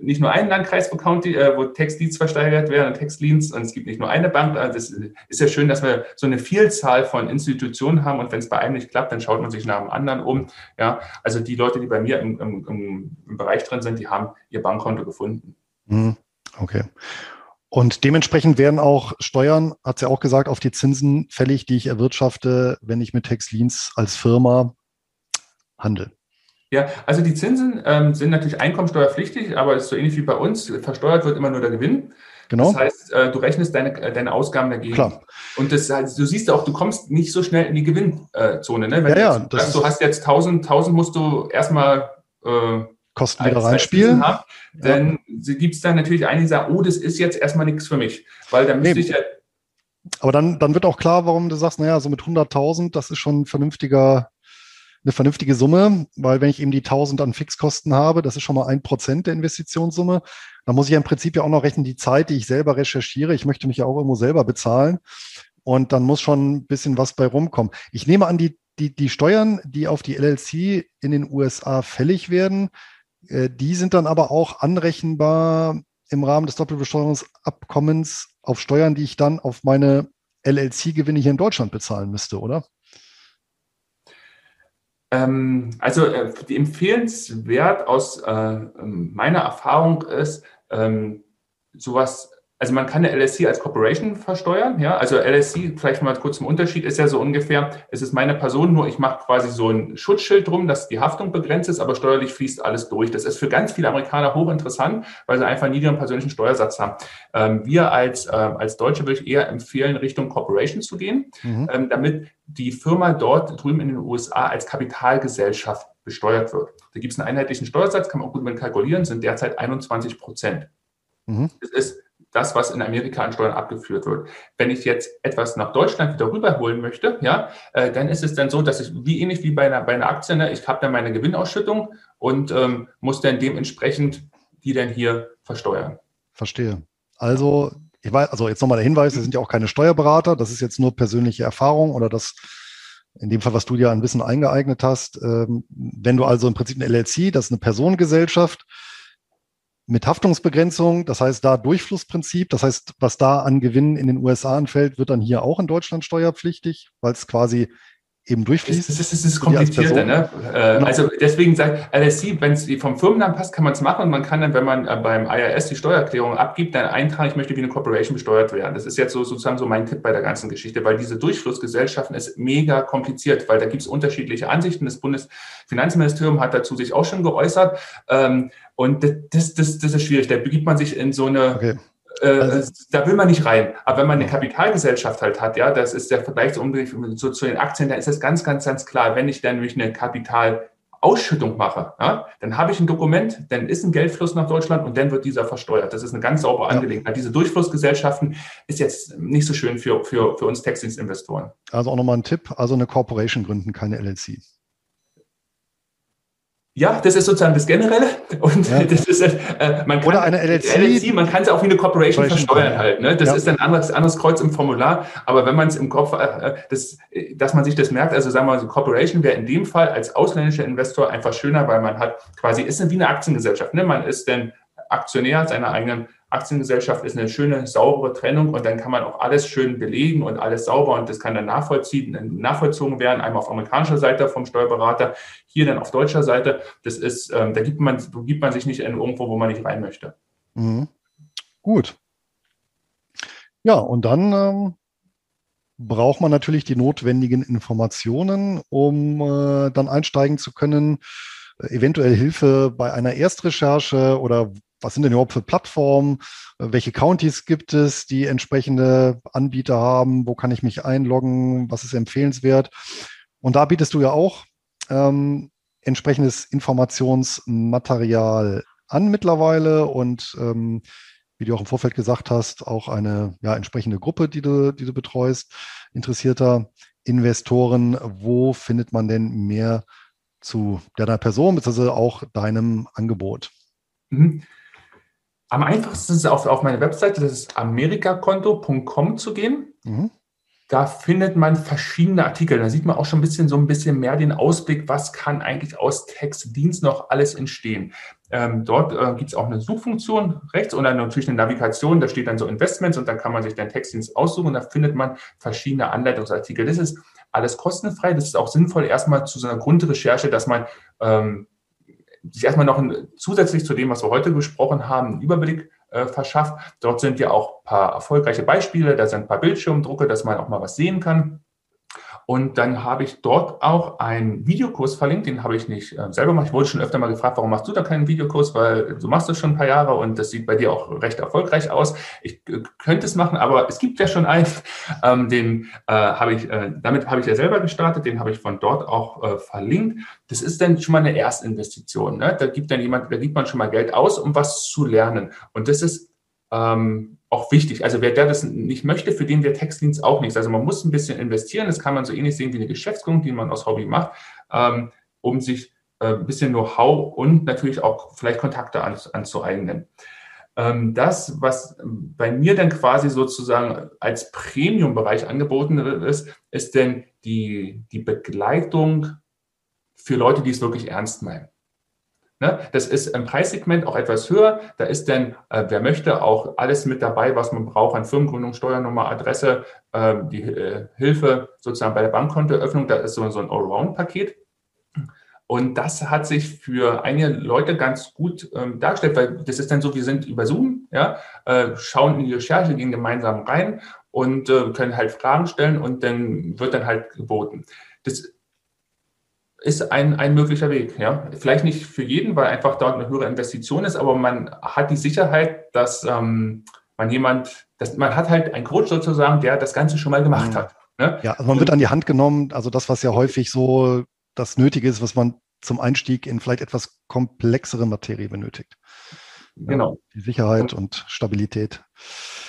nicht nur einen Landkreis, wo, County, äh, wo Textleads versteigert werden und Textleads und es gibt nicht nur eine Bank. Also das ist ja schön, dass wir so eine Vielzahl von Institutionen haben und wenn es bei einem nicht klappt, dann schaut man sich nach dem anderen um. Ja, also die Leute, die bei mir im, im, im Bereich drin sind, die haben ihr Bankkonto gefunden. Mhm. Okay. Und dementsprechend werden auch Steuern, hat sie ja auch gesagt, auf die Zinsen fällig, die ich erwirtschafte, wenn ich mit Textlins als Firma handle. Ja, also die Zinsen ähm, sind natürlich einkommensteuerpflichtig, aber es ist so ähnlich wie bei uns. Versteuert wird immer nur der Gewinn. Genau. Das heißt, äh, du rechnest deine, äh, deine Ausgaben dagegen. Klar. Und das, also, du siehst auch, du kommst nicht so schnell in die Gewinnzone. Ne? Wenn ja, du, ja, sagst, du hast jetzt 1000, 1000 musst du erstmal äh, Kosten wieder reinspielen. Haben, dann ja. gibt es dann natürlich einige, die sagen, oh, das ist jetzt erstmal nichts für mich. Weil dann müsste nee. ich ja. Aber dann, dann wird auch klar, warum du sagst, naja, so mit 100.000, das ist schon ein vernünftiger eine vernünftige Summe, weil wenn ich eben die 1000 an Fixkosten habe, das ist schon mal ein Prozent der Investitionssumme, dann muss ich ja im Prinzip ja auch noch rechnen, die Zeit, die ich selber recherchiere. Ich möchte mich ja auch irgendwo selber bezahlen. Und dann muss schon ein bisschen was bei rumkommen. Ich nehme an, die, die, die Steuern, die auf die LLC in den USA fällig werden, die sind dann aber auch anrechenbar im Rahmen des Doppelbesteuerungsabkommens auf Steuern, die ich dann auf meine LLC-Gewinne hier in Deutschland bezahlen müsste, oder? Ähm, also äh, die empfehlenswert aus äh, meiner Erfahrung ist, ähm, sowas also man kann eine LSC als Corporation versteuern, ja. Also LSC, vielleicht mal kurz zum Unterschied, ist ja so ungefähr, es ist meine Person, nur ich mache quasi so ein Schutzschild drum, dass die Haftung begrenzt ist, aber steuerlich fließt alles durch. Das ist für ganz viele Amerikaner hochinteressant, weil sie einfach einen niedrigen persönlichen Steuersatz haben. Ähm, wir als, äh, als Deutsche würde ich eher empfehlen, Richtung Corporation zu gehen, mhm. ähm, damit die Firma dort drüben in den USA als Kapitalgesellschaft besteuert wird. Da gibt es einen einheitlichen Steuersatz, kann man auch gut mit kalkulieren, sind derzeit 21 Prozent. Mhm. Das ist das, was in Amerika an Steuern abgeführt wird. Wenn ich jetzt etwas nach Deutschland wieder rüberholen möchte, ja, äh, dann ist es dann so, dass ich wie ähnlich wie bei einer, bei einer Aktie, ne, ich habe dann meine Gewinnausschüttung und ähm, muss dann dementsprechend die dann hier versteuern. Verstehe. Also, ich weiß, also jetzt nochmal der Hinweis, wir sind ja auch keine Steuerberater, das ist jetzt nur persönliche Erfahrung oder das, in dem Fall, was du dir an Wissen eingeeignet hast. Ähm, wenn du also im Prinzip eine LLC, das ist eine Personengesellschaft, mit Haftungsbegrenzung, das heißt da Durchflussprinzip, das heißt, was da an Gewinn in den USA anfällt, wird dann hier auch in Deutschland steuerpflichtig, weil es quasi eben durchfließt. Das, das, das ist komplizierter. Ne? Äh, genau. Also deswegen sagt LSC, wenn es vom Firmennamen passt, kann man es machen und man kann dann, wenn man äh, beim IRS die Steuererklärung abgibt, dann eintragen, ich möchte wie eine Corporation besteuert werden. Das ist jetzt so sozusagen so mein Tipp bei der ganzen Geschichte, weil diese Durchflussgesellschaften ist mega kompliziert, weil da gibt es unterschiedliche Ansichten. Das Bundesfinanzministerium hat dazu sich auch schon geäußert. Ähm, und das, das, das ist schwierig. Da begibt man sich in so eine okay. Äh, also, da will man nicht rein. Aber wenn man eine Kapitalgesellschaft halt hat, ja, das ist der Vergleich zu, zu, zu den Aktien, da ist es ganz, ganz, ganz klar, wenn ich dann nämlich eine Kapitalausschüttung mache, ja, dann habe ich ein Dokument, dann ist ein Geldfluss nach Deutschland und dann wird dieser versteuert. Das ist eine ganz saubere Angelegenheit. Diese Durchflussgesellschaften ist jetzt nicht so schön für, für, für uns Textdienstinvestoren. Also auch nochmal ein Tipp, also eine Corporation gründen, keine LLC. Ja, das ist sozusagen das Generelle. Und ja. [laughs] das ist, äh, man kann, Oder eine LLC. LLC man kann es auch wie eine Corporation versteuern halt. Ne? Das ja. ist ein anderes, anderes Kreuz im Formular. Aber wenn man es im Kopf, äh, äh, das, dass man sich das merkt, also sagen wir mal, so Corporation wäre in dem Fall als ausländischer Investor einfach schöner, weil man hat quasi, ist wie eine Aktiengesellschaft. Ne? Man ist dann Aktionär seiner eigenen Aktiengesellschaft ist eine schöne, saubere Trennung und dann kann man auch alles schön belegen und alles sauber und das kann dann nachvollziehen, nachvollzogen werden, einmal auf amerikanischer Seite vom Steuerberater, hier dann auf deutscher Seite. Das ist, ähm, da gibt man, gibt man sich nicht in irgendwo, wo man nicht rein möchte. Mhm. Gut. Ja, und dann ähm, braucht man natürlich die notwendigen Informationen, um äh, dann einsteigen zu können, eventuell Hilfe bei einer Erstrecherche oder was sind denn überhaupt für Plattformen, welche Counties gibt es, die entsprechende Anbieter haben, wo kann ich mich einloggen, was ist empfehlenswert. Und da bietest du ja auch ähm, entsprechendes Informationsmaterial an mittlerweile und ähm, wie du auch im Vorfeld gesagt hast, auch eine ja, entsprechende Gruppe, die du, die du betreust, interessierter Investoren. Wo findet man denn mehr zu deiner Person, beziehungsweise auch deinem Angebot? Mhm. Am einfachsten ist es auf, auf meine Webseite, das ist amerikakonto.com zu gehen. Mhm. Da findet man verschiedene Artikel. Da sieht man auch schon ein bisschen so ein bisschen mehr den Ausblick, was kann eigentlich aus Textdienst noch alles entstehen. Ähm, dort äh, gibt es auch eine Suchfunktion rechts und dann natürlich eine Navigation. Da steht dann so Investments und dann kann man sich den Textdienst aussuchen und da findet man verschiedene Anleitungsartikel. Das ist alles kostenfrei. Das ist auch sinnvoll erstmal zu so einer Grundrecherche, dass man ähm, sich erstmal noch ein, zusätzlich zu dem, was wir heute gesprochen haben, einen Überblick äh, verschafft. Dort sind ja auch ein paar erfolgreiche Beispiele, da sind ein paar Bildschirmdrucke, dass man auch mal was sehen kann. Und dann habe ich dort auch einen Videokurs verlinkt, den habe ich nicht äh, selber gemacht. Ich wurde schon öfter mal gefragt, warum machst du da keinen Videokurs, weil du machst das schon ein paar Jahre und das sieht bei dir auch recht erfolgreich aus. Ich äh, könnte es machen, aber es gibt ja schon einen, [laughs] ähm, den äh, habe ich, äh, damit habe ich ja selber gestartet, den habe ich von dort auch äh, verlinkt. Das ist dann schon mal eine Erstinvestition. Ne? Da gibt dann jemand, da gibt man schon mal Geld aus, um was zu lernen. Und das ist ähm, auch wichtig. Also wer das nicht möchte, für den der Textdienst auch nichts. Also man muss ein bisschen investieren. Das kann man so ähnlich sehen wie eine Geschäftsgründung, die man aus Hobby macht, ähm, um sich äh, ein bisschen Know-how und natürlich auch vielleicht Kontakte an, anzueignen. Ähm, das, was bei mir dann quasi sozusagen als Premium-Bereich angeboten ist, ist denn die, die Begleitung für Leute, die es wirklich ernst meinen. Ne? Das ist im Preissegment auch etwas höher. Da ist denn, äh, wer möchte, auch alles mit dabei, was man braucht an Firmengründung, Steuernummer, Adresse, äh, die äh, Hilfe sozusagen bei der Bankkontoeröffnung. Da ist so, so ein Allround-Paket. Und das hat sich für einige Leute ganz gut ähm, dargestellt, weil das ist dann so, wir sind über Zoom, ja, äh, schauen in die Recherche, gehen gemeinsam rein und äh, können halt Fragen stellen und dann wird dann halt geboten. Das ist ein, ein möglicher Weg. Ja? Vielleicht nicht für jeden, weil einfach dort eine höhere Investition ist, aber man hat die Sicherheit, dass ähm, man jemand, dass man hat halt einen Coach sozusagen, der das Ganze schon mal gemacht mhm. hat. Ne? Ja, also man wird an die Hand genommen, also das, was ja häufig so das Nötige ist, was man zum Einstieg in vielleicht etwas komplexere Materie benötigt. Genau. die Sicherheit und Stabilität.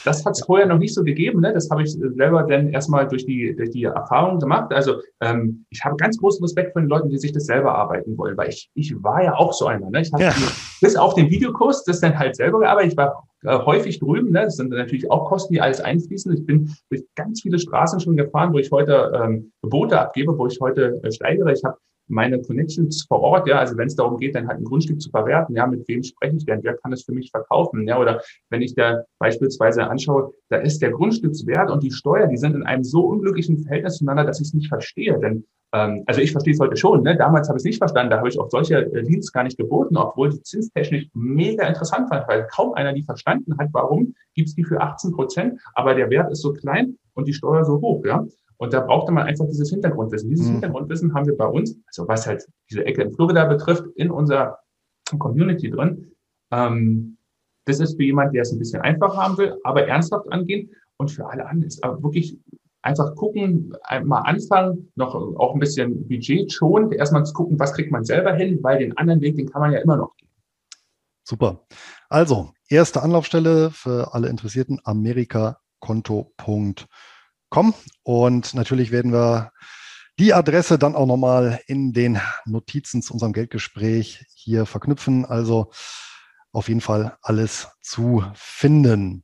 Das hat es vorher noch nicht so gegeben. Ne? Das habe ich selber dann erstmal durch die, durch die Erfahrung gemacht. Also ähm, ich habe ganz großen Respekt vor den Leuten, die sich das selber arbeiten wollen, weil ich, ich war ja auch so einer. Ne? Ich habe ja. bis auf den Videokurs das dann halt selber gearbeitet. Ich war äh, häufig drüben. Ne? Das sind natürlich auch Kosten, die alles einfließen. Ich bin durch ganz viele Straßen schon gefahren, wo ich heute ähm, Boote abgebe, wo ich heute äh, steigere. Ich habe meine Connections vor Ort, ja, also wenn es darum geht, dann halt ein Grundstück zu verwerten, ja, mit wem spreche ich denn, wer kann es für mich verkaufen, ja, oder wenn ich da beispielsweise anschaue, da ist der Grundstückswert und die Steuer, die sind in einem so unglücklichen Verhältnis zueinander, dass ich es nicht verstehe, denn ähm, also ich verstehe es heute schon, ne? damals habe ich es nicht verstanden, da habe ich auch solche äh, Leads gar nicht geboten, obwohl die zinstechnisch mega interessant waren, weil kaum einer die verstanden hat, warum gibt es die für 18 Prozent, aber der Wert ist so klein und die Steuer so hoch, ja. Und da brauchte man einfach dieses Hintergrundwissen. Dieses mhm. Hintergrundwissen haben wir bei uns, also was halt diese Ecke in Florida betrifft, in unserer Community drin. Ähm, das ist für jemand, der es ein bisschen einfacher haben will, aber ernsthaft angehen. Und für alle anderen ist aber wirklich einfach gucken, mal anfangen, noch auch ein bisschen Budget schon, erstmal zu gucken, was kriegt man selber hin, weil den anderen Weg, den kann man ja immer noch gehen. Super. Also, erste Anlaufstelle für alle Interessierten, amerikakonto.com kommen. Und natürlich werden wir die Adresse dann auch nochmal in den Notizen zu unserem Geldgespräch hier verknüpfen. Also auf jeden Fall alles zu finden.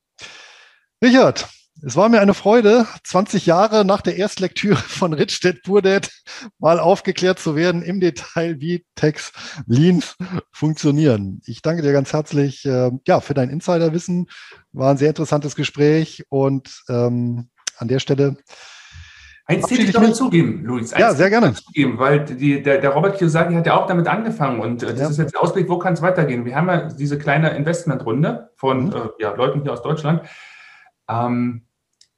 Richard, es war mir eine Freude, 20 Jahre nach der Erstlektüre von Rittstedt Burdet mal aufgeklärt zu werden im Detail, wie Text Leans funktionieren. Ich danke dir ganz herzlich äh, ja, für dein Insiderwissen. War ein sehr interessantes Gespräch und ähm, an der Stelle. Eins will ich noch hinzugeben, Luis. Eins ja, sehr gerne. Hinzugeben, weil die, der, der Robert Kiyosaki hat ja auch damit angefangen und äh, das ja. ist jetzt der Ausblick, wo kann es weitergehen? Wir haben ja diese kleine Investmentrunde von mhm. äh, ja, Leuten hier aus Deutschland. Ähm,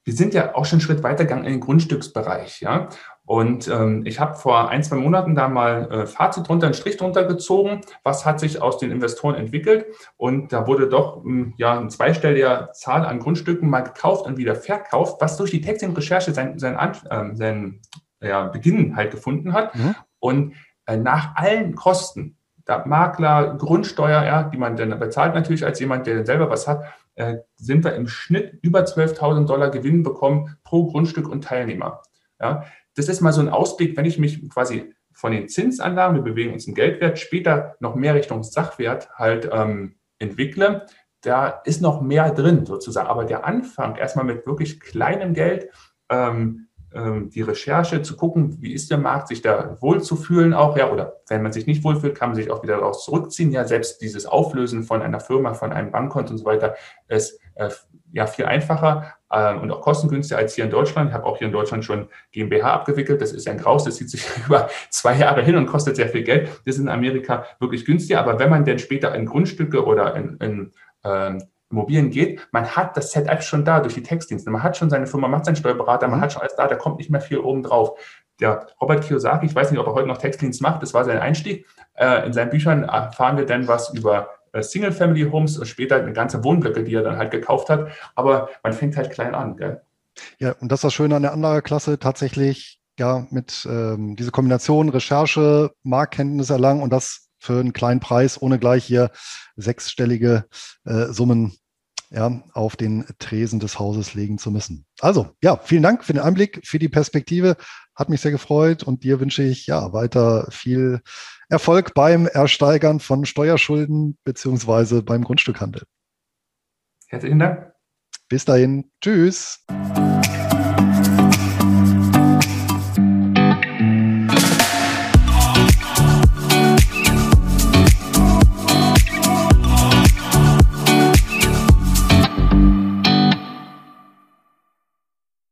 wir sind ja auch schon einen Schritt weitergegangen in den Grundstücksbereich. Ja? Und ähm, ich habe vor ein, zwei Monaten da mal äh, Fazit drunter, einen Strich drunter gezogen, was hat sich aus den Investoren entwickelt. Und da wurde doch ähm, ja eine zweistellige Zahl an Grundstücken mal gekauft und wieder verkauft, was durch die Texting-Recherche sein, sein, äh, sein ja, Beginn halt gefunden hat. Mhm. Und äh, nach allen Kosten, da Makler, Grundsteuer, ja, die man dann bezahlt natürlich als jemand, der selber was hat, äh, sind wir im Schnitt über 12.000 Dollar Gewinn bekommen pro Grundstück und Teilnehmer. Ja, das ist mal so ein Ausblick, wenn ich mich quasi von den Zinsanlagen, wir bewegen uns im Geldwert, später noch mehr Richtung Sachwert halt ähm, entwickle, da ist noch mehr drin sozusagen. Aber der Anfang erstmal mit wirklich kleinem Geld, ähm, die Recherche zu gucken, wie ist der Markt, sich da wohlzufühlen auch, ja, oder wenn man sich nicht wohlfühlt, kann man sich auch wieder daraus zurückziehen. Ja, selbst dieses Auflösen von einer Firma, von einem Bankkonto und so weiter ist äh, ja viel einfacher äh, und auch kostengünstiger als hier in Deutschland. Ich habe auch hier in Deutschland schon GmbH abgewickelt. Das ist ein Graus, das zieht sich [laughs] über zwei Jahre hin und kostet sehr viel Geld. Das ist in Amerika wirklich günstiger. Aber wenn man denn später in Grundstücke oder in, in ähm, Immobilien geht, man hat das Setup schon da durch die Textdienste. Man hat schon seine Firma, macht seinen Steuerberater, man mhm. hat schon alles da, da kommt nicht mehr viel oben drauf. Der Robert Kiyosaki, ich weiß nicht, ob er heute noch Textdienst macht, das war sein Einstieg. Äh, in seinen Büchern erfahren wir dann was über äh, Single-Family-Homes und später eine ganze Wohnblöcke, die er dann halt gekauft hat. Aber man fängt halt klein an. Gell? Ja, und das ist das Schöne an der anderen Klasse, tatsächlich ja mit ähm, diese Kombination Recherche, Marktkenntnis erlangen und das für einen kleinen Preis, ohne gleich hier sechsstellige äh, Summen ja, auf den Tresen des Hauses legen zu müssen. Also, ja, vielen Dank für den Einblick, für die Perspektive. Hat mich sehr gefreut und dir wünsche ich ja weiter viel Erfolg beim Ersteigern von Steuerschulden beziehungsweise beim Grundstückhandel. Herzlichen Dank. Bis dahin. Tschüss.